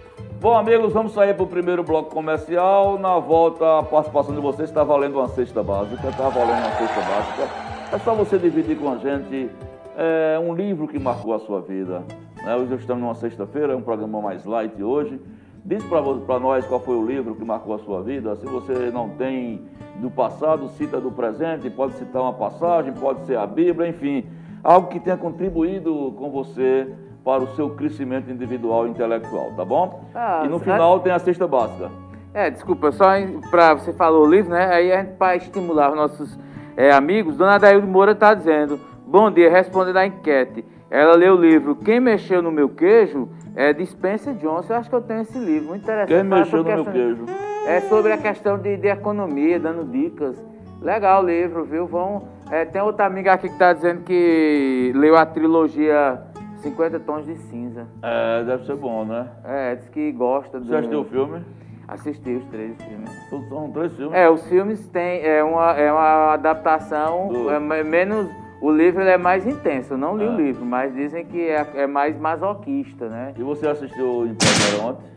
Bom, amigos, vamos sair para o primeiro bloco comercial. Na volta, a participação de vocês está valendo uma cesta básica, está valendo uma cesta básica. É só você dividir com a gente é, um livro que marcou a sua vida. Né? Hoje estamos numa sexta-feira, é um programa mais light hoje. Diz para nós qual foi o livro que marcou a sua vida. Se você não tem do passado, cita do presente, pode citar uma passagem, pode ser a Bíblia, enfim, algo que tenha contribuído com você para o seu crescimento individual e intelectual, tá bom? Ah, e no final tem a cesta básica. É, desculpa, só para você falou o livro, né? Aí a gente para estimular os nossos é, amigos, Dona Adaildo Moura está dizendo: Bom dia, respondendo à enquete. Ela leu o livro Quem Mexeu no Meu Queijo é de Spencer Johnson. Eu acho que eu tenho esse livro, muito interessante. Quem Mexeu no Meu Queijo? É sobre a questão de, de economia, dando dicas. Legal o livro, viu? Vão, é, tem outra amiga aqui que está dizendo que leu a trilogia 50 Tons de Cinza. É, deve ser bom, né? É, diz que gosta do. Você assistiu o filme? Assisti os três filmes. São três filmes? É, os filmes têm é uma, é uma adaptação, Do... é menos. O livro é mais intenso, eu não li o é. livro, mas dizem que é, é, mais masoquista, né? E você assistiu em ontem?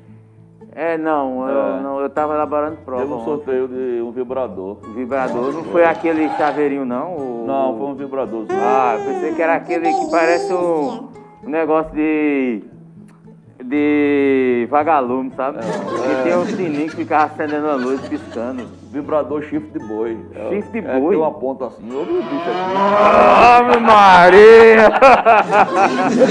É, não, é. Eu, não, eu tava elaborando prova. Teve um sorteio de um vibrador. Vibrador? Não foi aquele chaveirinho, não? O... Não, foi um vibrador. Ah, eu pensei que era aquele que parece um, um negócio de de vagalume, sabe? É, e tem um sininho que ficava acendendo a luz, piscando. Vibrador chifre de boi. Chifre de é, boi? tem uma ponta assim, olha o bicho aqui. Ave Maria!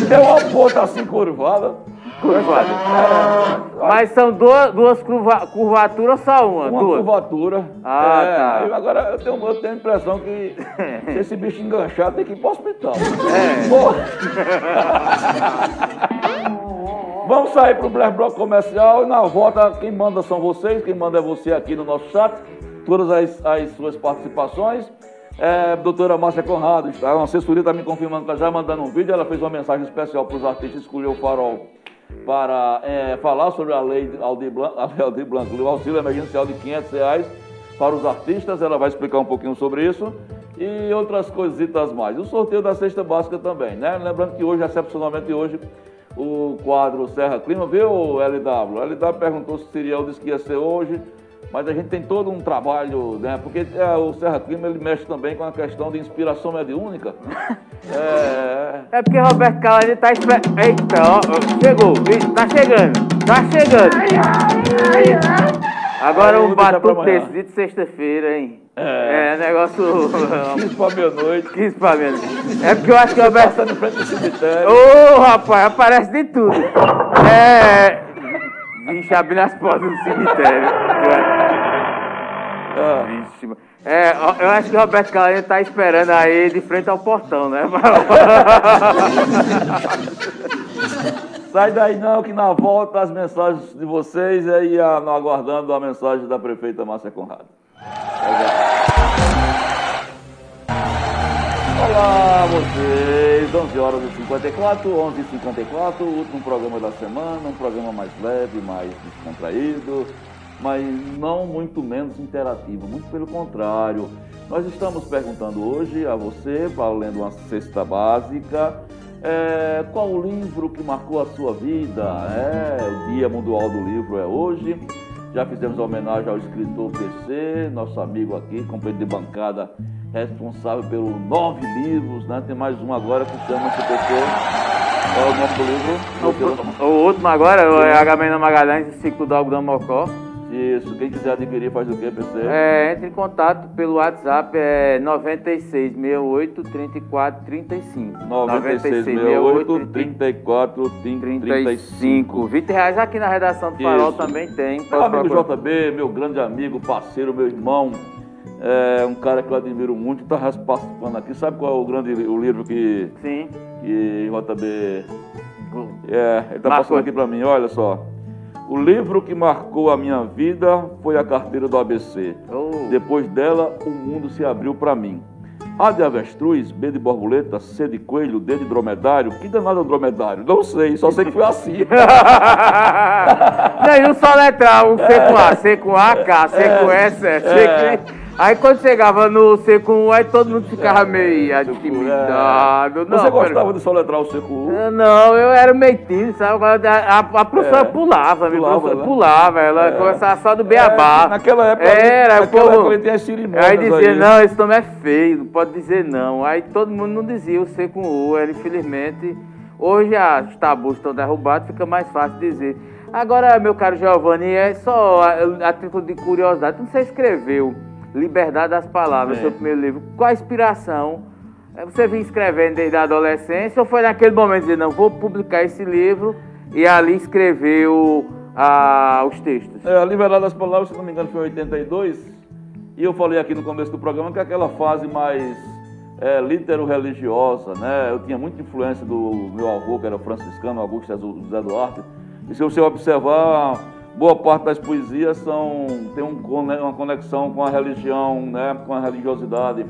Tem uma ponta assim curvada. Curvada. É. Mas são duas, duas curva, curvaturas ou só uma? Uma duas? curvatura. Ah, é, tá. Agora eu tenho, eu tenho a impressão que se esse bicho enganchar tem que ir pro hospital. É. Vamos sair para o bloco comercial e na volta quem manda são vocês, quem manda é você aqui no nosso chat, todas as, as suas participações. É, doutora Márcia Conrado, a assessoria está me confirmando que está já mandando um vídeo, ela fez uma mensagem especial para os artistas, escolheu o farol para é, falar sobre a lei Aldir Blanc, a lei Aldir Blanc, o auxílio emergencial de 500 reais para os artistas, ela vai explicar um pouquinho sobre isso e outras coisitas mais. O sorteio da cesta básica também, né? Lembrando que hoje, excepcionalmente hoje, o quadro Serra Clima, viu, LW? O LW perguntou se seria, eu disse que ia ser hoje, mas a gente tem todo um trabalho, né? Porque é, o Serra Clima ele mexe também com a questão de inspiração mediúnica. é... é porque Roberto Calani tá esperando. Eita, ó, chegou, tá chegando, tá chegando. Agora um batuque desse de sexta-feira, hein? É. é, negócio. 15 pra meia-noite. 15 pra meia-noite. É porque eu acho que o Roberto. Passando em frente do cemitério. Ô, oh, rapaz, aparece de tudo. É. Vixe, abrindo as portas do cemitério. Ah. Vixe, é, eu acho que o Roberto Calanho tá esperando aí de frente ao portão, né? Sai daí não, que na volta as mensagens de vocês aí aguardando a mensagem da prefeita Márcia Conrado. Olá vocês, 11 horas e 54, 11 e 54, último programa da semana, um programa mais leve, mais descontraído, mas não muito menos interativo, muito pelo contrário. Nós estamos perguntando hoje a você, valendo uma cesta básica, é, qual o livro que marcou a sua vida? É, o Dia Mundial do Livro é hoje. Já fizemos homenagem ao escritor PC, nosso amigo aqui, companheiro de bancada, responsável pelos nove livros, né? Tem mais um agora que chama-se PC. Qual é o nome do livro? O, o último agora é Agamemnon Magalhães, Ciclo do Algodão Mocó. Isso, quem quiser adquirir faz o quê, PC? É, entre em contato pelo WhatsApp, é 9668 3435. 9668 34 35. 20 reais aqui na redação do Farol Isso. também tem. Meu amigo JB, meu grande amigo, parceiro, meu irmão, é um cara que eu admiro muito, está participando aqui. Sabe qual é o grande o livro que, Sim. que JB. É, ele está passando aqui para mim, olha só. O livro que marcou a minha vida foi a carteira do ABC. Oh. Depois dela, o mundo se abriu para mim. A de avestruz, B de borboleta, C de coelho, D de dromedário. Que danado é dromedário? Não sei, só sei que foi assim. Não, e o soletral, o C com A, C com A, K, C com S, C com... Aí quando chegava no C1, aí todo mundo ficava é, meio intimidado. É. Você gostava de soletrar o C1? Não, eu era meio tímido, sabe? A, a, a professora é. pulava, me pulava, professora né? pulava, ela é. começava só do beabá. É, naquela época, era, naquela povo, época tinha cerimônias Aí dizia, aí. não, esse nome é feio, não pode dizer não. Aí todo mundo não dizia o C com U, era infelizmente... Hoje os tabus estão derrubados, fica mais fácil dizer. Agora, meu caro Giovanni, é só a, a título de curiosidade, você escreveu Liberdade das Palavras, é. seu primeiro livro. Qual a inspiração? É, você vinha escrevendo desde a adolescência ou foi naquele momento de não vou publicar esse livro e ali escreveu ah, os textos? É, a Liberdade das Palavras, se não me engano, foi em 82. E eu falei aqui no começo do programa que aquela fase mais é, litero-religiosa, né? Eu tinha muita influência do meu avô, que era franciscano, Augusto José Duarte. E se você observar, boa parte das poesias são, tem um, uma conexão com a religião, né, com a religiosidade.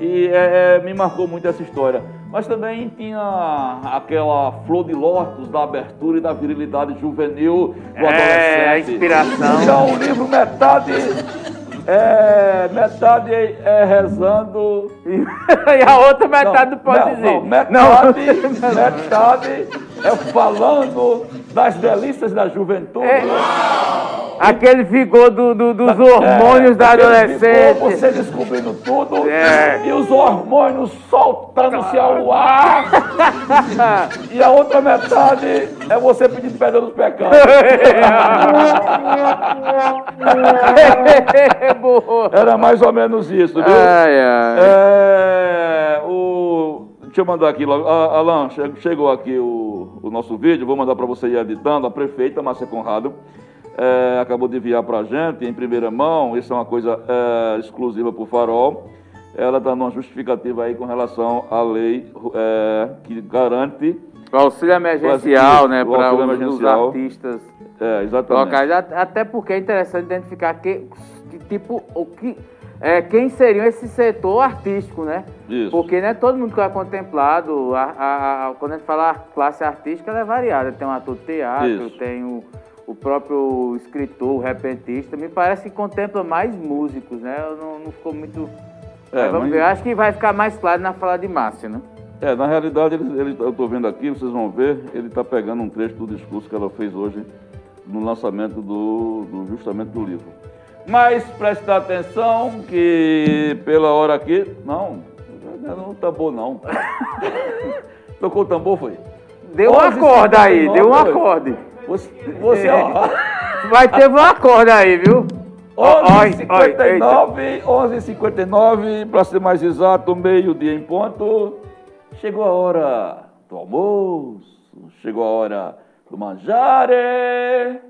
E é, é, me marcou muito essa história. Mas também tinha aquela flor de lótus da abertura e da virilidade juvenil do é, adolescente. a inspiração. Então o livro metade é, metade é rezando. e a outra metade não, pode não, dizer. Não, metade, não. metade é falando das delícias da juventude. É, aquele vigor do, do, dos é, hormônios é, da adolescência. Vigor, você descobrindo tudo é. e os hormônios soltando-se ao ar. e a outra metade é você pedindo perdão dos pecados. Era mais ou menos isso, viu? Ai, ai. É, o Deixa eu mandar aqui logo. Ah, Alan, chegou aqui o, o nosso vídeo, vou mandar para você ir editando. A prefeita Márcia Conrado é, acabou de enviar para a gente em primeira mão. Isso é uma coisa é, exclusiva para o Farol. Ela está numa justificativa aí com relação à lei é, que garante O auxílio emergencial, né? Para os, artistas é, exatamente. locais. Até porque é interessante identificar que, que tipo, o que, é, quem seria esse setor artístico, né? Isso. Porque não é todo mundo que é contemplado. A, a, a, quando a gente fala classe artística, ela é variada. Tem um ator de teatro, Isso. tem o, o próprio escritor, o repentista. Me parece que contempla mais músicos, né? Eu não, não ficou muito. É, vamos mas- ver. Acho que vai ficar mais claro na fala de Márcio, né? É, na realidade, ele, ele- eu estou vendo aqui, vocês vão ver, ele está pegando um trecho do discurso que ela fez hoje no lançamento do, do- justamente do livro. Mas preste atenção que pela hora aqui. Não, não tambor não. Tocou o tambor, foi? Deu um acorde aí, 11h59, deu um acorde. Você, você ó. Vai ter um acorde aí, viu? Ó, ó, ó, eita. 11h59, 11h59, para ser mais exato, meio-dia em ponto. Chegou a hora do almoço, chegou a hora do manjare.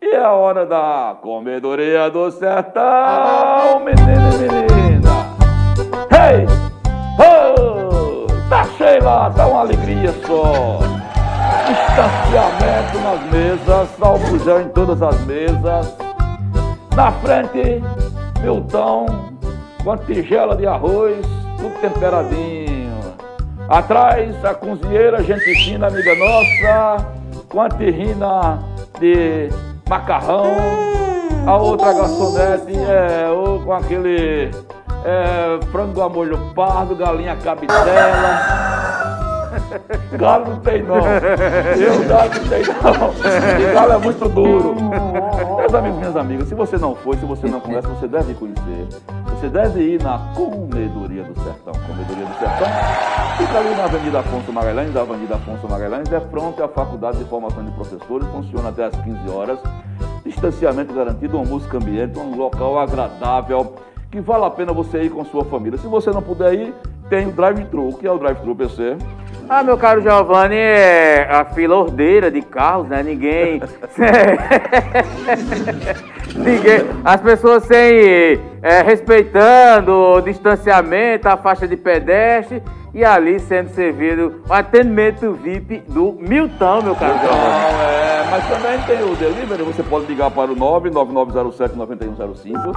E é a hora da comedoria do sertão, menino e menina. Hey! Oh! Tá cheio lá, tá uma alegria só. Distanciamento nas mesas, gel em todas as mesas. Na frente, Milton, com a tigela de arroz, tudo temperadinho. Atrás, a cozinheira, gente fina, amiga nossa, com a terrina de macarrão. A outra garçonete, é, ou com aquele é, frango a molho pardo, galinha cabidela. Galo não tem não. Eu, galo não tem não. E galo é muito duro. Meus amigos, minhas amigas, se você não foi, se você não conhece, você deve conhecer. Você deve ir na Comedoria do Sertão. Comedoria do Sertão fica ali na Avenida Afonso Magalhães, a Avenida Afonso Magalhães, é fronte à Faculdade de Formação de Professores, funciona até às 15 horas. Distanciamento garantido, uma música ambiente, um local agradável, que vale a pena você ir com sua família. Se você não puder ir, tem o drive-thru. O que é o drive-thru, PC? Ah, meu caro Giovanni, é a fila ordeira de carros, né? Ninguém. Ninguém. As pessoas sem. é, respeitando o distanciamento, a faixa de pedestre e ali sendo servido o atendimento VIP do Milton, meu caro. Não, é, mas também tem o delivery, você pode ligar para o 99907-9105,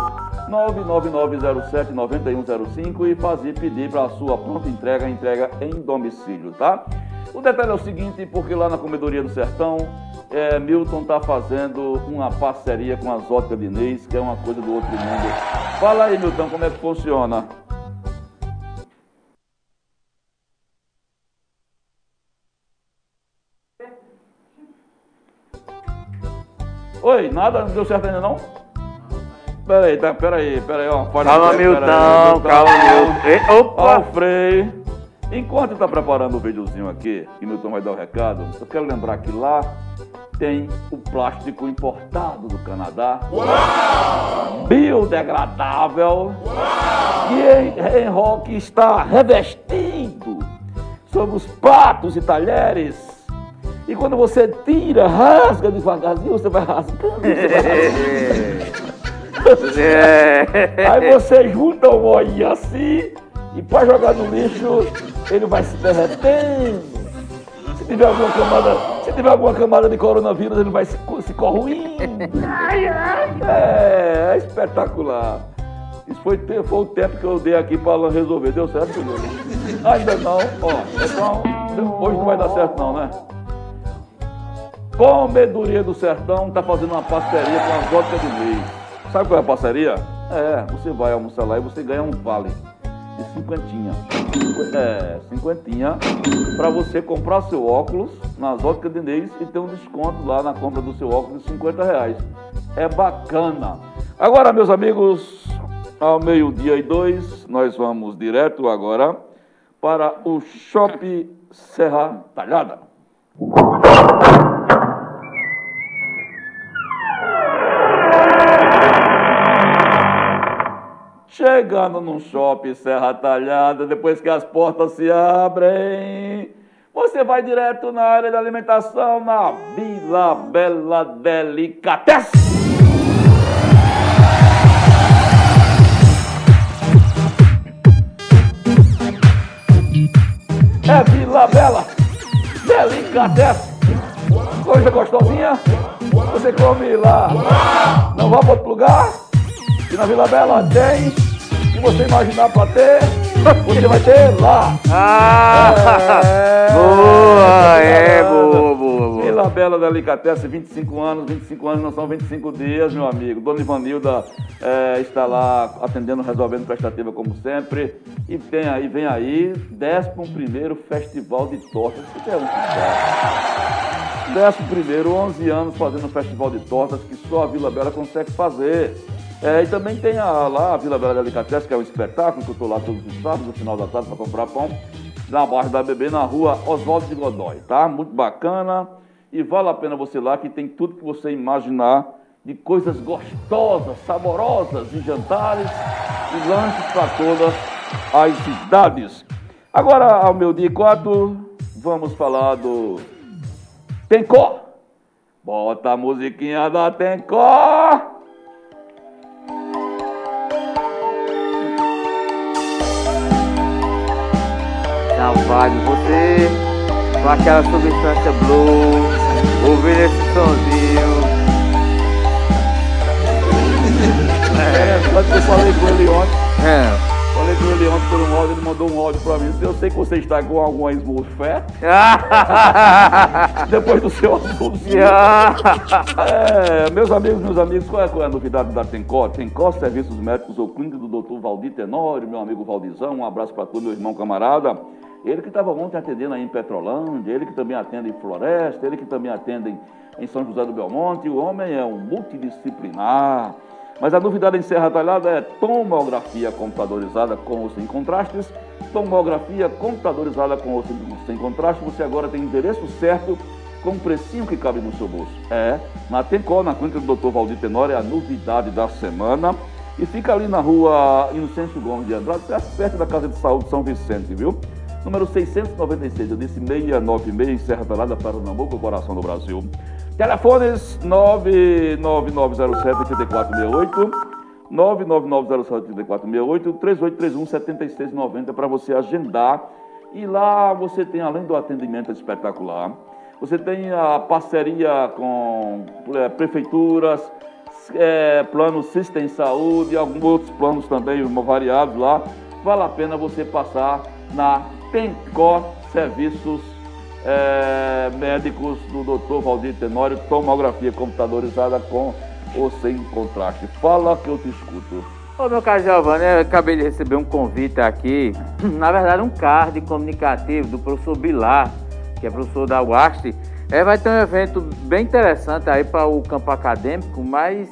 99907-9105 e fazer pedir para a sua pronta entrega, entrega em domicílio, tá? O detalhe é o seguinte, porque lá na Comedoria do Sertão, é, Milton está fazendo uma parceria com as óticas de Inês, que é uma coisa do outro mundo. Fala aí, Milton, como é que funciona? Oi, nada? Não deu certo ainda não? Peraí, tá, peraí, peraí, ó. Calma, Milton, calma, Milton. Ei, Ó, Opa! o Frei. Enquanto está preparando o videozinho aqui, que Milton vai dar o recado, eu quero lembrar que lá tem o plástico importado do Canadá. Biodegradável. Que em, em rock está revestido sobre os pratos e talheres. E quando você tira, rasga devagarzinho, você vai rasgando. Você vai rasgando. É. Aí você junta o óleo assim e para jogar no lixo, ele vai se derretendo. Se tiver alguma camada, se tiver alguma camada de coronavírus, ele vai se, se corroindo. É, é espetacular. Isso foi, foi o tempo que eu dei aqui para resolver. Deu certo? Ainda não. Ó, então, hoje não vai dar certo não, né? Comedoria do Sertão está fazendo uma parceria com as óticas de mês. Sabe qual é a parceria? É, você vai almoçar lá e você ganha um vale de cinquentinha. É, cinquentinha para você comprar seu óculos nas óticas de Inês e ter um desconto lá na compra do seu óculos de 50 reais. É bacana. Agora, meus amigos, ao meio-dia e dois, nós vamos direto agora para o Shopping Serra Talhada. Chegando num shopping Serra Talhada, depois que as portas se abrem, você vai direto na área da alimentação, na Vila Bela Delicatessen. É Vila Bela Delicatesse. Coisa gostosinha. Você come lá. Não vá para outro lugar. E na Vila Bela tem. O que você imaginar para ter, você vai ter lá. Ah! É, boa, é, bacana. boa, boa, boa. Vila Bela Delicatesse, 25 anos, 25 anos não são 25 dias, meu amigo. Dona Ivanilda é, está lá atendendo, resolvendo prestativa como sempre. E tem aí, vem aí, 11 Festival de Tortas. Isso é um sucesso. 11 11 anos fazendo festival de tortas que só a Vila Bela consegue fazer. É, e também tem a, lá a Vila Bela Delicatesse, que é um espetáculo que eu estou lá todos os sábados, no final da tarde, para comprar pão, na Barra da Bebê, na rua Oswaldo de Godói, tá? Muito bacana. E vale a pena você ir lá, que tem tudo que você imaginar de coisas gostosas, saborosas, e jantares e lanches para todas as idades. Agora, ao meu dia 4, vamos falar do Tencó. Bota a musiquinha da Tencó. Rapaz, você com aquela substância blue, ouvindo esse sonzinho. É, que eu falei com ele ontem. É. Falei com ele ontem por um áudio, ele mandou um áudio pra mim. Eu sei que você está com alguma esmurfé depois do seu assunto. É, meus amigos, meus amigos, qual é, qual é a novidade da Tencó? Tencó Serviços Médicos ou Clínica do Dr. Valdir Tenório, meu amigo Valdizão, um abraço para tu, meu irmão camarada. Ele que estava ontem atendendo aí em Petrolândia, ele que também atende em Floresta, ele que também atende em, São José do Belmonte. O homem é um multidisciplinar. Mas a novidade em Serra Talhada é tomografia computadorizada com ou sem contrastes. Tomografia computadorizada com ou sem, contraste. Você agora tem endereço certo com o precinho que cabe no seu bolso. É, na Tencó, na clínica do Dr. Valdir Tenório, é a novidade da semana. E fica ali na rua Inocêncio Gomes de Andrade, perto da Casa de Saúde São Vicente, viu? Número 696, eu disse 696 em Serra Talhada, Pernambuco, coração do Brasil. Telefones 99907-8468, 99907-8468, 3831-7690 para você agendar. E lá você tem, além do atendimento espetacular, você tem a parceria com é, prefeituras, é, plano System Saúde alguns outros planos também variados lá. Vale a pena você passar na Tencó Serviços é, Médicos do Dr. Valdir Tenório, tomografia computadorizada com ou sem contraste. Fala que eu te escuto. Ô meu caro Giovanni, eu acabei de receber um convite aqui, na verdade um card comunicativo do professor Bilar, que é professor da UAST. É, vai ter um evento bem interessante aí para o campo acadêmico, mas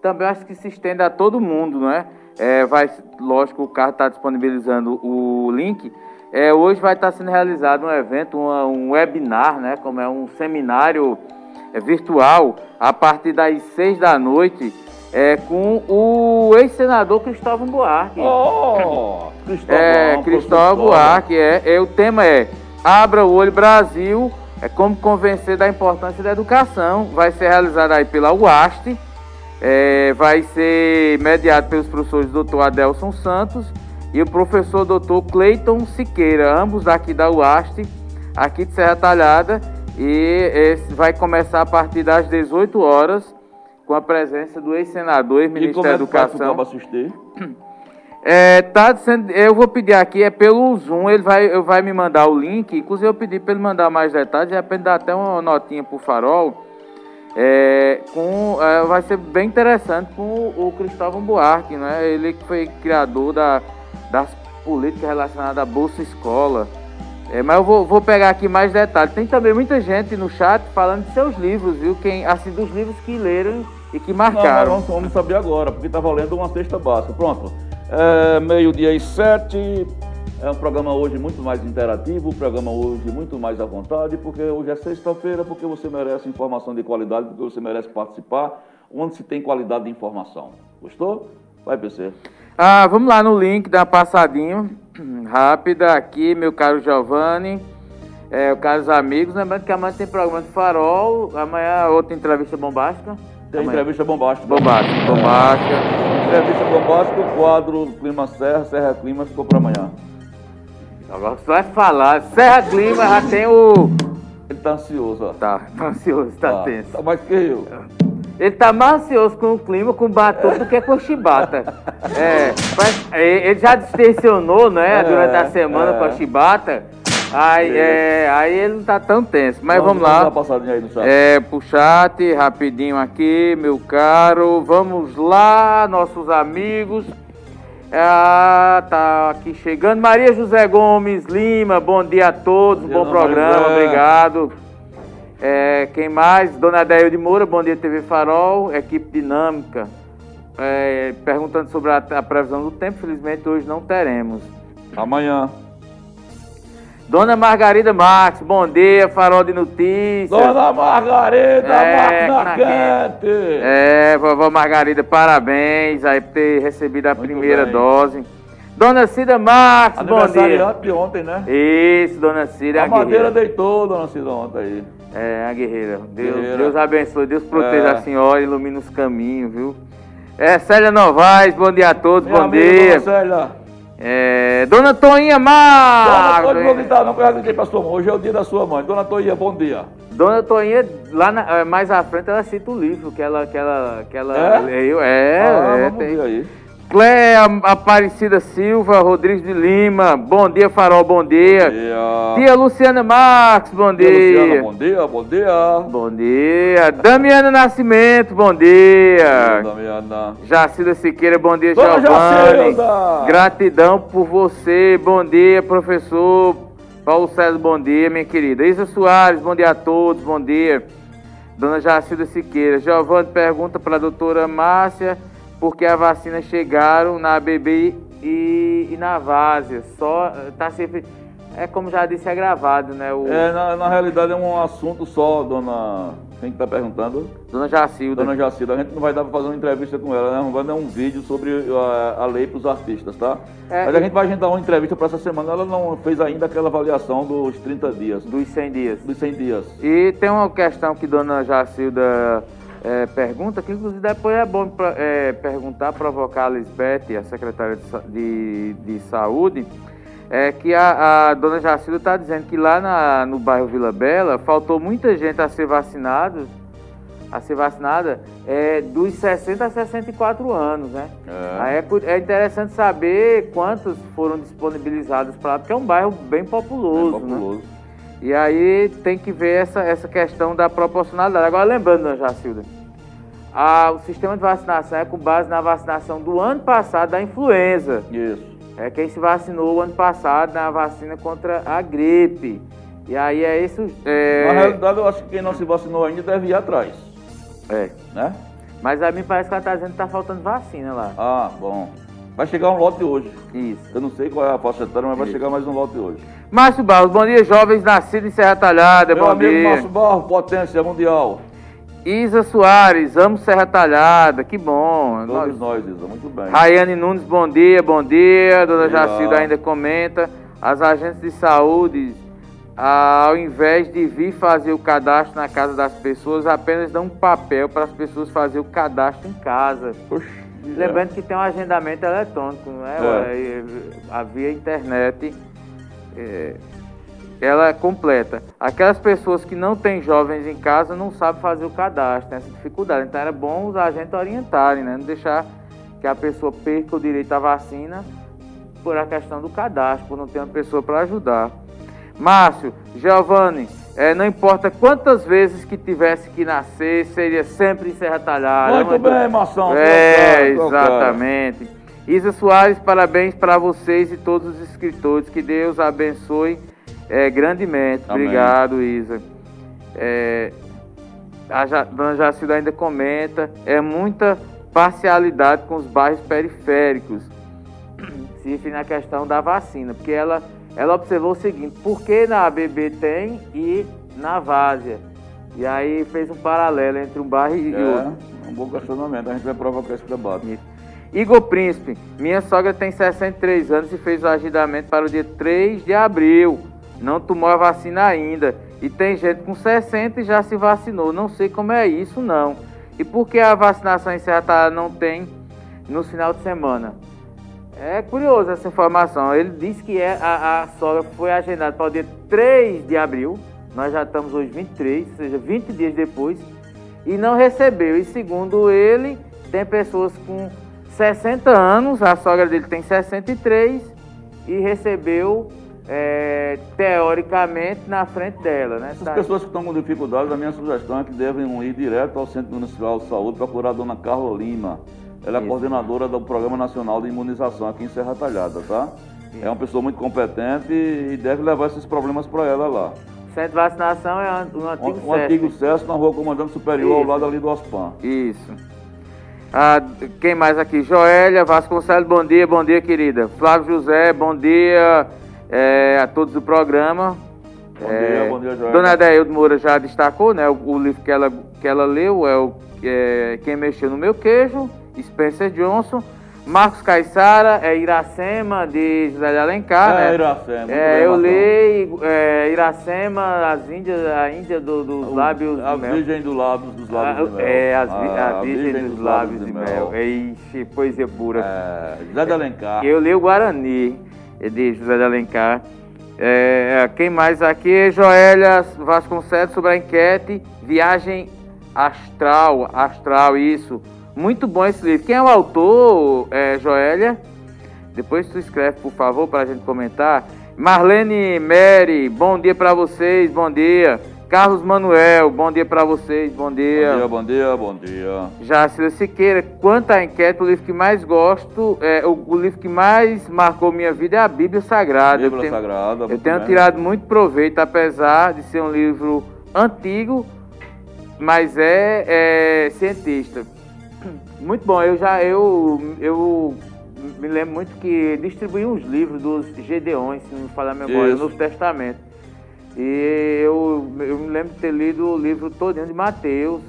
também acho que se estende a todo mundo, né? É, vai, lógico, o carro está disponibilizando o link. É, hoje vai estar sendo realizado um evento, uma, um webinar, né? Como é um seminário é, virtual, a partir das seis da noite, é, com o ex-senador Cristóvão Buarque. Oh, Cristóvão, É, Cristóvão Buarque, é, é. O tema é Abra o Olho Brasil, é como convencer da importância da educação. Vai ser realizado aí pela UAST, é, vai ser mediado pelos professores Dr. Adelson Santos e o professor Dr. Cleiton Siqueira, ambos daqui da UAST, aqui de Serra Talhada, e vai começar a partir das 18 horas com a presença do ex-senador e E ministro como da é Educação. para assistir? É, tá sendo, eu vou pedir aqui, é pelo Zoom, ele vai, vai me mandar o link, inclusive eu pedi para ele mandar mais detalhes, de repente dá até uma notinha pro farol, é, com, é, vai ser bem interessante com o, o Cristóvão Buarque, né? ele que foi criador da, das políticas relacionadas à Bolsa Escola, é, mas eu vou, vou pegar aqui mais detalhes, tem também muita gente no chat falando de seus livros, viu, Quem, assim, dos livros que leram e que Não, marcaram. vamos, vamos saber agora, porque está valendo uma cesta básica. Pronto. É, Meio-dia e sete. É um programa hoje muito mais interativo, um programa hoje muito mais à vontade, porque hoje é sexta-feira, porque você merece informação de qualidade, porque você merece participar, onde se tem qualidade de informação. Gostou? Vai, PC. Ah, vamos lá no link, dar uma passadinha rápida aqui, meu caro Giovanni, é, caros amigos. Lembrando que amanhã tem programa de farol, amanhã outra entrevista bombástica. Tem Amanhã. entrevista bombástica. Bombástica, bombástica. Entrevista bombástica, o quadro Clima Serra, Serra Clima ficou para amanhã. Agora você vai falar. Serra Clima já tem o. Ele tá ansioso, ó. Tá, tá ansioso, tá Ah, tenso. Tá mais que eu. Ele tá mais ansioso com o clima, com o batom, do que com o chibata. É, mas, é, ele já distensionou, né, É, durante a semana é. com a chibata. Aí, é, aí ele não tá tão tenso. Mas vamos, dar lá. uma passadinha aí no chat. É, pro chat, rapidinho aqui, meu caro. Vamos lá, nossos amigos. Ah, tá aqui chegando. Maria José Gomes Lima, bom dia a todos, Bom bom, dia, dona programa, obrigado. É, quem mais? Dona Deia de Moura, bom dia TV Farol, equipe dinâmica. É, perguntando sobre a, a previsão do tempo, felizmente hoje não teremos. Amanhã. Dona Margarida Max, bom dia, Farol de Notícias. Dona Margarida, É, na quente. É, vovó Margarida, parabéns aí por ter recebido a Muito primeira bem. dose. Dona Cida Marques, bom dia. Aniversariante ontem, né? Isso, Dona Cida, A a madeira guerreira. deitou, dona Cida, ontem aí. É, a guerreira. Deus, Guerreira. Deus abençoe, Deus proteja É. a senhora, ilumine os caminhos, viu? É, Célia Novaes, bom dia a todos, Minha bom dia. Dona Célia. É, Dona Toinha Dona Marques. Toinha, não não, que eu já gritei pra sua mãe. Hoje é o dia da sua mãe. Dona Toinha, bom dia. Dona Toinha, lá na- eh, mais à frente, ela cita o livro que ela, que ela, que ela É? leu. É, ah, é, tem- aí. Cléa Aparecida Silva, Rodrigues de Lima, bom dia, Farol, bom dia. Bom dia. Tia Luciana Marques, bom Tia Luciana, dia. bom dia, bom dia. Bom dia. Damiana Nascimento, bom dia. Damiana. Jacilda Siqueira, bom dia, Dona Giovanni. Jacilda. Gratidão por você, bom dia, professor. Paulo César, bom dia, minha querida. Isa Soares, bom dia a todos, bom dia. Dona Jacilda Siqueira. Giovanni pergunta para a doutora Márcia por que a vacina chegaram na ABB e, e na Várzea. Só tá sempre. É como já disse, é gravado, né? O, É, na, na realidade é um assunto só, dona. Quem que tá perguntando? Dona Jacilda. Dona Jacilda. A gente não vai dar pra fazer uma entrevista com ela, né? Não vai dar um vídeo sobre a, a lei pros artistas, tá? É, Mas a e- gente vai agendar uma entrevista pra essa semana. Ela não fez ainda aquela avaliação dos 30 dias, Dos 100 dias. dos 100 dias. E tem uma questão que Dona Jacilda é, pergunta, que inclusive depois é bom é, perguntar, provocar a Lisbeth, a secretária de, de, de saúde, é que a, a Dona Jacilda está dizendo que lá na- no bairro Vila Bela faltou muita gente a ser vacinada, a ser vacinada é, dos 60 a 64 anos, né? É. Aí é, é interessante saber quantos foram disponibilizados para lá, porque é um bairro bem populoso, É né? E aí tem que ver essa, essa questão da proporcionalidade. Agora, lembrando, Dona Jacilda, a- o sistema de vacinação é com base na vacinação do ano passado da influenza. Isso. É quem se vacinou o ano passado na vacina contra a gripe. E aí é isso. É, Na realidade, eu acho que quem não se vacinou ainda deve ir atrás, é. né? Mas a mim parece que ela está dizendo que está faltando vacina lá. Ah, bom. Vai chegar um lote hoje. Isso. Eu não sei qual é a faixa etária, mas vai chegar mais um lote hoje. Márcio Barros, bom dia, jovens nascidos em Serra Talhada, Meu bom amigo dia. Márcio Barro, potência mundial. Isa Soares, amo Serra Talhada, que bom. Todos nós, Isa, muito bem. Raiane Nunes, bom dia, bom dia. Dona. Jacilda ainda comenta. As agências de saúde, ao invés de vir fazer o cadastro na casa das pessoas, apenas dão um papel para as pessoas fazer o cadastro em casa. Oxi, Lembrando que tem um agendamento eletrônico, não é? É. A via internet. É, ela é completa. Aquelas pessoas que não têm jovens em casa não sabem fazer o cadastro, tem essa dificuldade. Então era bom os agentes orientarem, né? Não deixar que a pessoa perca o direito à vacina por a questão do cadastro, por não ter uma pessoa para ajudar. Márcio, Giovanni, é, não importa quantas vezes que tivesse que nascer, seria sempre em Serra Talhada. Muito bem. É, Tô cara, tô cara. exatamente. Isa Soares, parabéns para vocês e todos os escritores. Que Deus abençoe é, grandemente. Amém. Obrigado, Isa. É, a Dona Jacilda ainda comenta, é muita parcialidade com os bairros periféricos. Se refere na questão da vacina, porque ela, ela observou o seguinte, por que na ABB tem e na Várzea? E aí fez um paralelo entre um bairro e outro. É, um bom questionamento. A gente vai provocar esse debate. Isso. Igor Príncipe, minha sogra tem 63 anos e fez o agendamento para o dia 3 de abril. Não tomou a vacina ainda. E tem gente com 60 e já se vacinou. Não sei como é isso, não. E por que a vacinação em não tem no final de semana? É curioso essa informação. Ele disse que é, a, a sogra foi agendada para o dia 3 de abril Nós já estamos hoje 23, ou seja, 20 dias depois, e não recebeu. E segundo ele, tem pessoas com 60 anos, a sogra dele tem 63 e recebeu é, teoricamente na frente dela. Né? Essas pessoas que estão com dificuldades, a minha sugestão é que devem ir direto ao Centro Municipal de Saúde procurar a dona Carla Lima. Ela é Isso. coordenadora do Programa Nacional de Imunização aqui em Serra Talhada, tá? Isso. É uma pessoa muito competente e deve levar esses problemas para ela lá. Centro de vacinação é um antigo Um, um antigo CES na rua Comandante Superior, Isso. ao lado ali do OSPAN. Isso. Ah, quem mais aqui? Joélia Vasconcelos, bom dia, bom dia, querida. Flávio José, bom dia é, a todos do programa. Bom é, dia, bom dia, Joélia. Dona Adeildo Moura já destacou, né? O, o, livro que ela, que ela leu é o é, Quem Mexeu no Meu Queijo, Spencer Johnson. Marcos Caissara, é Iracema de José de Alencar, é, né? Iracema. É, eu leio é, Iracema, as Índias, a Índia do, dos o, lábios a de mel. Virgem do lábios, dos lábios de mel. É, as, a, a, Virgem, Virgem dos, dos, lábios, de, de mel. mel. Ixi, poesia pura. É, José de Alencar. Eu leio Guarani, de José de Alencar. É, quem mais aqui? Joélia Vasconcelos sobre a enquete Viagem Astral, Astral, isso muito bom esse livro. Quem é o autor, é, Joélia? Depois tu escreve, por favor, para a gente comentar. Marlene Mary, bom dia para vocês, bom dia. Carlos Manuel, bom dia para vocês, bom dia. Bom dia, bom dia, bom dia. Jacira Siqueira, quanto à enquete, o livro que mais gosto, é, o, o, livro que mais marcou minha vida é a Bíblia Sagrada. Bíblia eu tenho, Sagrada. Eu tenho tirado muito proveito, apesar de ser um livro antigo, mas é, é cientista. Muito bom. Eu já eu, eu me lembro muito que distribuí uns livros dos Gedeões, se não me falar a memória, no Novo Testamento. E eu, eu me lembro de ter lido o livro todinho de Mateus.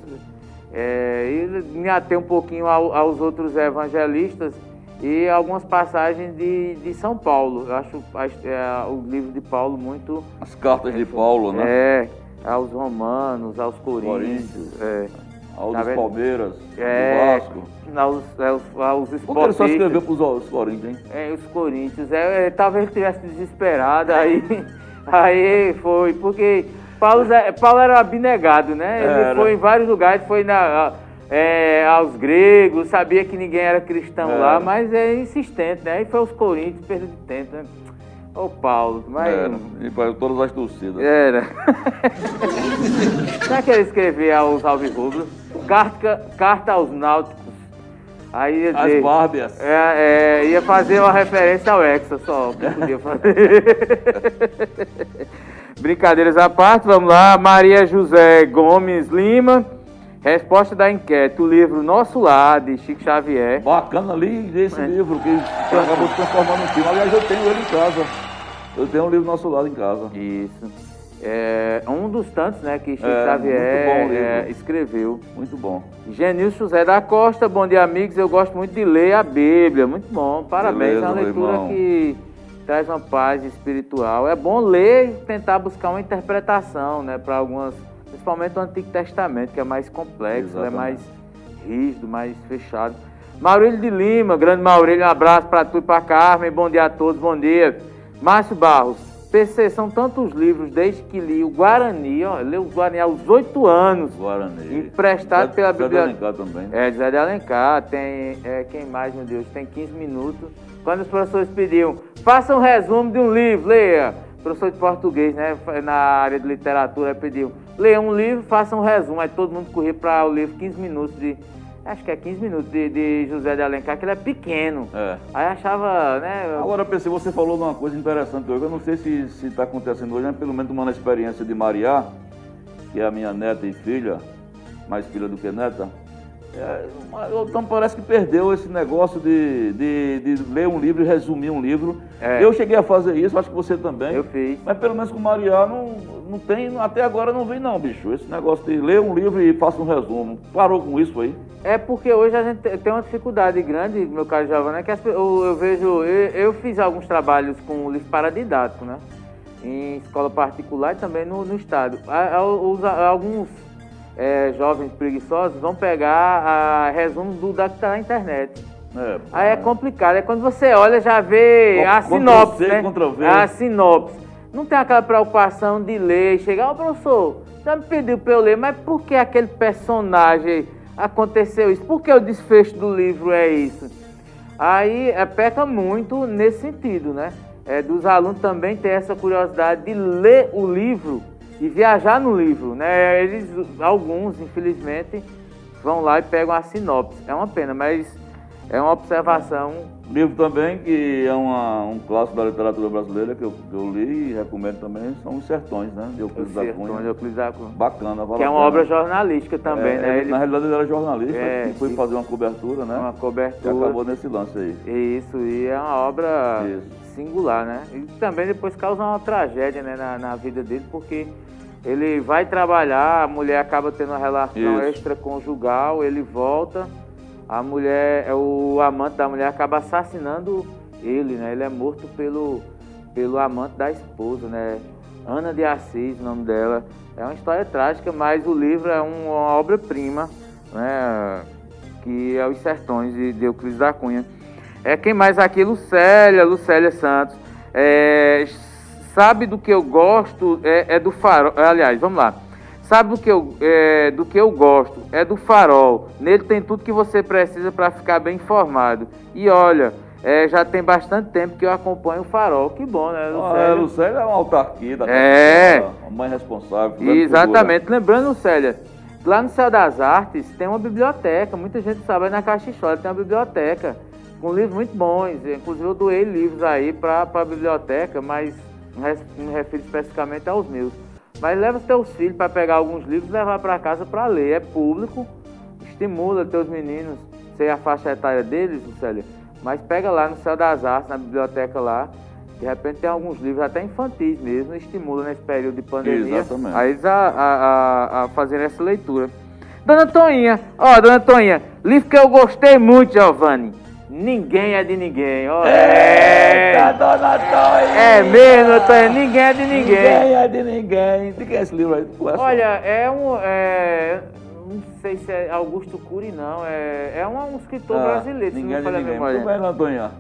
É, e me atei um pouquinho ao, aos outros evangelistas e algumas passagens de, de São Paulo. Eu acho é, o livro de Paulo muito. As cartas de Paulo, né? É, aos romanos, aos coríntios. coríntios. É. Aos tá Palmeiras, é, do Vasco. Aos, aos, aos esportistas. Por que ele só escreveu para os Corinthians, hein? É, os Corinthians. É, é, talvez estivesse desesperado, aí, aí foi, porque Paulo, Paulo era abnegado, né? Ele era. foi em vários lugares, foi na, é, aos gregos, sabia que ninguém era cristão era. lá, mas é insistente, né? Aí foi aos Corinthians, perdeu de tempo, né? Ô Paulo, mas. Era, e para todas as torcidas. Era. Será que ele escrevia aos Alvirrubros? Carta, carta aos náuticos. Aí As dizer, bárbias. É, é, ia fazer uma referência ao Hexa só, que podia fazer. Brincadeiras à parte, vamos lá. Maria José Gomes Lima. Resposta da enquete, o livro Nosso Lar, de Chico Xavier. Bacana ali esse é. livro, que acabou se transformando em filme. Aliás, eu tenho ele em casa. Eu tenho um livro Nosso Lar em casa. Isso. É um dos tantos, né, que Chico é, Xavier é, escreveu. Muito bom. Genilson José da Costa, bom dia, amigos. Eu gosto muito de ler a Bíblia. Muito bom. Parabéns. Beleza, é uma leitura que traz uma paz espiritual. É bom ler e tentar buscar uma interpretação, né, para algumas, principalmente o Antigo Testamento, que é mais complexo, é mais rígido, mais fechado. Maurílio de Lima, grande Maurílio, um abraço para tu e para Carmen. Bom dia a todos, bom dia. Márcio Barros, PC, são tantos livros desde que li o Guarani, ó, li o Guarani aos oito anos. Guarani. Emprestado Zé, pela Bíblia. Zé de Alencar também. É, Zé de Alencar, tem, é, quem mais, meu Deus, tem 15 minutos. Quando os professores pediam, faça um resumo de um livro, leia. Professor de português, né, na área de literatura, pediu, leia um livro, faça um resumo. Aí todo mundo corria para o livro 15 minutos de acho que é 15 minutos de, de, José de Alencar, que ele é pequeno. É. Aí achava, né? Agora, PC, você falou de uma coisa interessante hoje. Eu não sei se está acontecendo hoje, mas pelo menos uma experiência de Maria, que é a minha neta e filha, mais filha do que neta. É, então parece que perdeu esse negócio de, de, de, ler um livro e resumir um livro. É. Eu cheguei a fazer isso, acho que você também. Eu fiz. Mas pelo menos com Maria não, não tem, até agora não vem não, bicho. Esse negócio de ler um livro e faça um resumo. Parou com isso aí? É porque hoje a gente tem uma dificuldade grande, meu caro Giovanni, é que as, eu, eu, vejo, eu, eu, fiz alguns trabalhos com livro paradidático, né? Em escola particular e também no, no estado. Alguns é, jovens preguiçosos vão pegar a resumo do da que está na internet. É, Aí é complicado. É quando você olha, já vê a sinopse, né? A sinopse. Não tem aquela preocupação de ler, chegar, ô professor, já me pediu para eu ler, mas por que aquele personagem aconteceu isso? Por que o desfecho do livro é isso? Aí é, peca muito nesse sentido, né? É, dos alunos também ter essa curiosidade de ler o livro e viajar no livro, né? Eles, alguns, infelizmente, vão lá e pegam a sinopse. É uma pena, mas é uma observação. Livro também que é uma, um clássico da literatura brasileira que eu, que eu li e recomendo também são Os Sertões, né? De Euclides da Cunha. De Euclides da Cunha. Bacana, vale Que é uma obra jornalística também, é, né? Ele, na realidade ele era jornalista é, e foi sim. fazer uma cobertura, né? Uma cobertura. E acabou nesse lance aí. Isso, e é uma obra Isso. singular, né? E também depois causa uma tragédia né, na, na vida dele, porque ele vai trabalhar, a mulher acaba tendo uma relação Isso. extraconjugal, ele volta a mulher, é o amante da mulher acaba assassinando ele, né? Ele é morto pelo, pelo amante da esposa, né? Ana de Assis, o nome dela. É uma história trágica, mas o livro é uma obra-prima, né? Que é Os Sertões, de Euclides da Cunha. É quem mais aqui? Lucélia, Lucélia Santos. É, sabe do que eu gosto? É, é do farol. Aliás, vamos lá. Sabe do que, eu, é, do que eu gosto? É do farol. Nele tem tudo que você precisa para ficar bem informado. E olha, é, já tem bastante tempo que eu acompanho o farol. Que bom, né, Lucélio? Ah, Lucélia é uma autarquia da é. uma mãe responsável. Exatamente. Lembrando, Lucélia, lá no Céu das Artes tem uma biblioteca. Muita gente sabe, aí na Caixa História tem uma biblioteca com livros muito bons. Inclusive eu doei livros aí para a biblioteca, mas não me refiro especificamente aos meus. Mas leva os teus filhos para pegar alguns livros e levar para casa para ler. É público, estimula teus meninos, sei a faixa etária deles, Lucélia, mas pega lá no Céu das Artes, na biblioteca lá. De repente tem alguns livros até infantis mesmo, estimula nesse período de pandemia Exatamente. a eles a, a, a, a fazer essa leitura. Dona Toinha, ó, Dona Toinha, livro que eu gostei muito, Giovanni. Ninguém é de ninguém. Oh, é, dona Toy! É mesmo, Toy, ninguém é de ninguém. Ninguém é de ninguém. De quem é esse livro aí? Olha, é um. É, não sei se é Augusto Cury, não. É, é um, um escritor ah, brasileiro, ninguém se não é de ninguém. Bem, dona Toinha.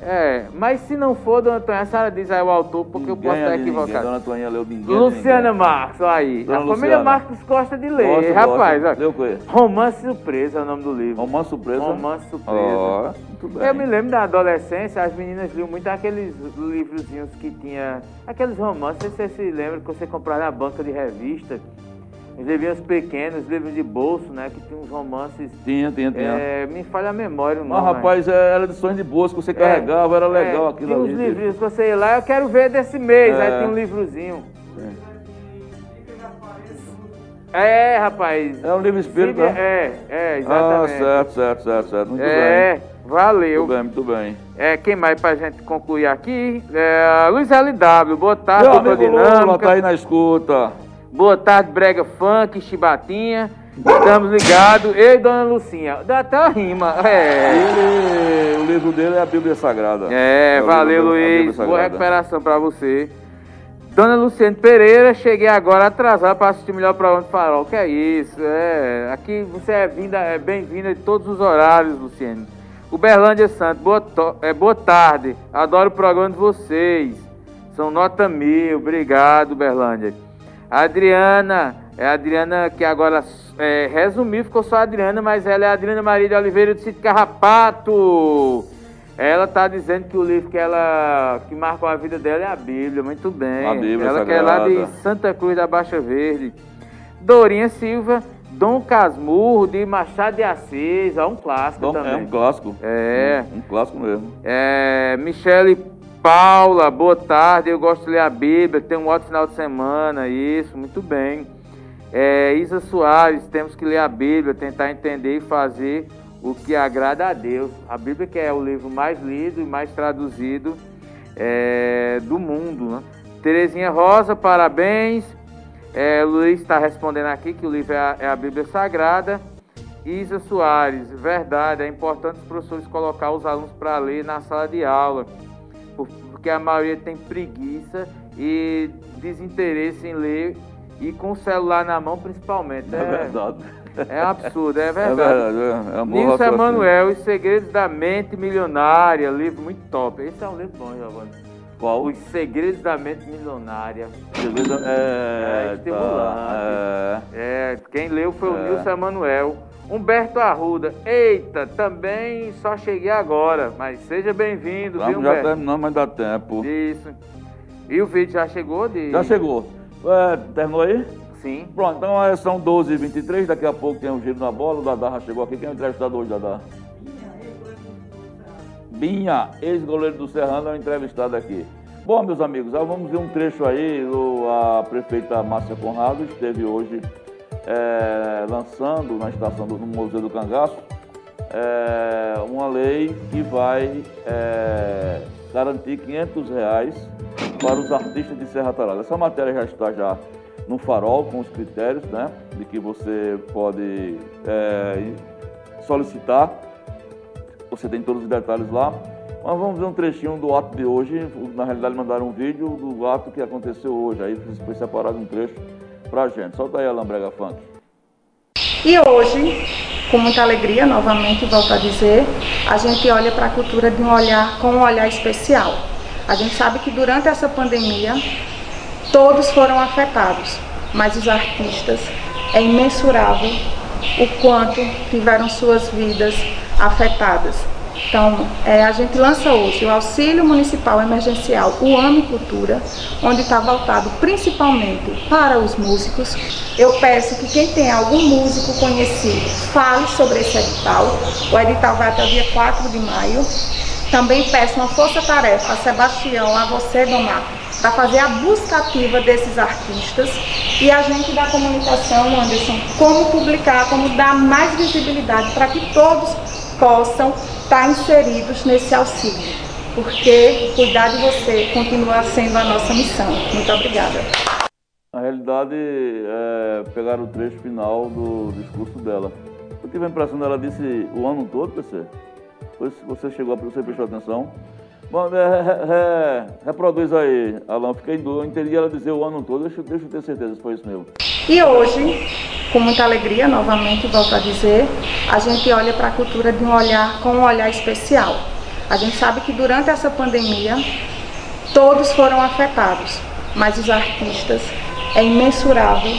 É, mas se não for, dona Antônia, a senhora diz aí o autor, porque ninguém eu posso estar equivocado. Dona Antônia leu ninguém. Luciana Marques, olha aí. Dona a Luciana. família Marques gosta de ler, gosta, rapaz. Gosta. Leu Romance Surpresa é o nome do livro. Romance Surpresa? Romance Surpresa. Oh, muito bem. Eu me lembro da adolescência, as meninas liam muito aqueles livrozinhos que tinha. Aqueles romances, não sei se você se lembra, que você comprava na banca de revista os livrinhos pequenos, livros de bolso, né? Que tinha uns romances. Tinha, tinha, tinha. É, me falha a memória o nome. Mas, rapaz, é, era edições de bolso que você é, carregava, é, era legal é, aquilo tinha ali. Tinha uns livrinhos que você ia lá, eu quero ver desse mês, aí é. tem um livrozinho. É, rapaz. É um livro espírita? Né? É, é, exatamente. Ah, certo, certo, certo, certo. Muito é, bem. valeu. Muito bem, muito bem. É, quem mais pra gente concluir aqui? É, Luiz LW, boa tarde, Meu amigo Lula, tá aí na escuta. Boa tarde, Brega Funk, Chibatinha. Estamos ligados. Ei, dona Lucinha. Dá até a rima. É. Ele, o livro dele é a Bíblia Sagrada. É, é valeu, Luiz. Boa recuperação para você. Dona Luciane Pereira, cheguei agora atrasado para assistir o melhor programa do Farol. Que é isso? É, aqui você é, vinda, é bem-vinda de todos os horários, Luciane. Uberlândia Santos, boa, é, boa tarde. Adoro o programa de vocês. São nota mil. Obrigado, Uberlândia. A Adriana, é a Adriana que agora é, resumiu, ficou só a Adriana, mas ela é a Adriana Maria de Oliveira do Sítio Carrapato. Ela está dizendo que o livro que ela que marcou a vida dela é a Bíblia, muito bem. A Bíblia ela que é lá de Santa Cruz da Baixa Verde. Dorinha Silva, Dom Casmurro de Machado de Assis, é um clássico Dom, também. É um clássico. É. Um, um clássico mesmo. É, Michele Paula, boa tarde. Eu gosto de ler a Bíblia. Tenho um ótimo final de semana. Isso, muito bem. É, Isa Soares, temos que ler a Bíblia, tentar entender e fazer o que agrada a Deus. A Bíblia que é o livro mais lido e mais traduzido é, do mundo. Né? Terezinha Rosa, parabéns. É, Luiz está respondendo aqui que o livro é a, é a Bíblia Sagrada. Isa Soares, verdade, é importante os professores colocar os alunos para ler na sala de aula porque a maioria tem preguiça e desinteresse em ler e com o celular na mão principalmente. É, é verdade. É absurdo, é verdade. É verdade. É, é Nilson Emanuel, Os Segredos da Mente Milionária, livro muito top. Esse é um livro bom, Giovanni. Qual? Os Segredos da Mente Milionária. Segredo, é, É, estimulante. tá, É, quem leu foi o É. Nilson Emanuel. Humberto Arruda. Eita, também só cheguei agora, mas seja bem-vindo, viu, já Humberto? terminando, mas dá tempo. Isso. E o vídeo já chegou de... Já chegou. É, terminou aí? Sim. Pronto, então é, são 12h23, daqui a pouco tem um giro na bola, o Dadá já chegou aqui. Quem é o entrevistado hoje, Dadá? Binha, ex-goleiro do Serrano, é o entrevistado aqui. Bom, meus amigos, ah, vamos ver um trecho aí. A prefeita Márcia Conrado esteve hoje é, lançando na estação do Museu do Cangaço é, uma lei que vai é, garantir 500 reais para os artistas de Serra Talhada. Essa matéria já está já no farol com os critérios, né, de que você pode solicitar. Você tem todos os detalhes lá. Mas vamos ver um trechinho do ato de hoje. Na realidade, mandaram um vídeo do ato que aconteceu hoje. Aí foi separado um trecho pra gente. Solta aí a Lambrega Funk. E hoje, com muita alegria, novamente volto a dizer, a gente olha para a cultura de um olhar com um olhar especial. A gente sabe que durante essa pandemia todos foram afetados, mas os artistas é imensurável o quanto tiveram suas vidas afetadas. Então, é, a gente lança hoje o Auxílio Municipal Emergencial, o AME Cultura, onde está voltado principalmente para os músicos. Eu peço que quem tem algum músico conhecido fale sobre esse edital. O edital vai até o dia 4 de maio. Também peço uma força-tarefa a Sebastião, a você, Domar, para fazer a busca ativa desses artistas e a gente da comunicação, Anderson, como publicar, como dar mais visibilidade para que todos possam estar inseridos nesse auxílio, porque cuidar de você continua sendo a nossa missão. Muito obrigada. Na realidade, é, pegaram o trecho final do discurso dela. Eu tive a impressão dela disse o ano todo, PC. Você chegou, você prestou atenção. Bom, é, é, é, reproduz aí, Alan. Fiquei em. Eu entendi ela dizer o ano todo. Deixa, deixa eu ter certeza se foi isso mesmo. E hoje, com muita alegria, novamente volto a dizer, a gente olha para a cultura de um olhar com um olhar especial. A gente sabe que durante essa pandemia todos foram afetados, mas os artistas é imensurável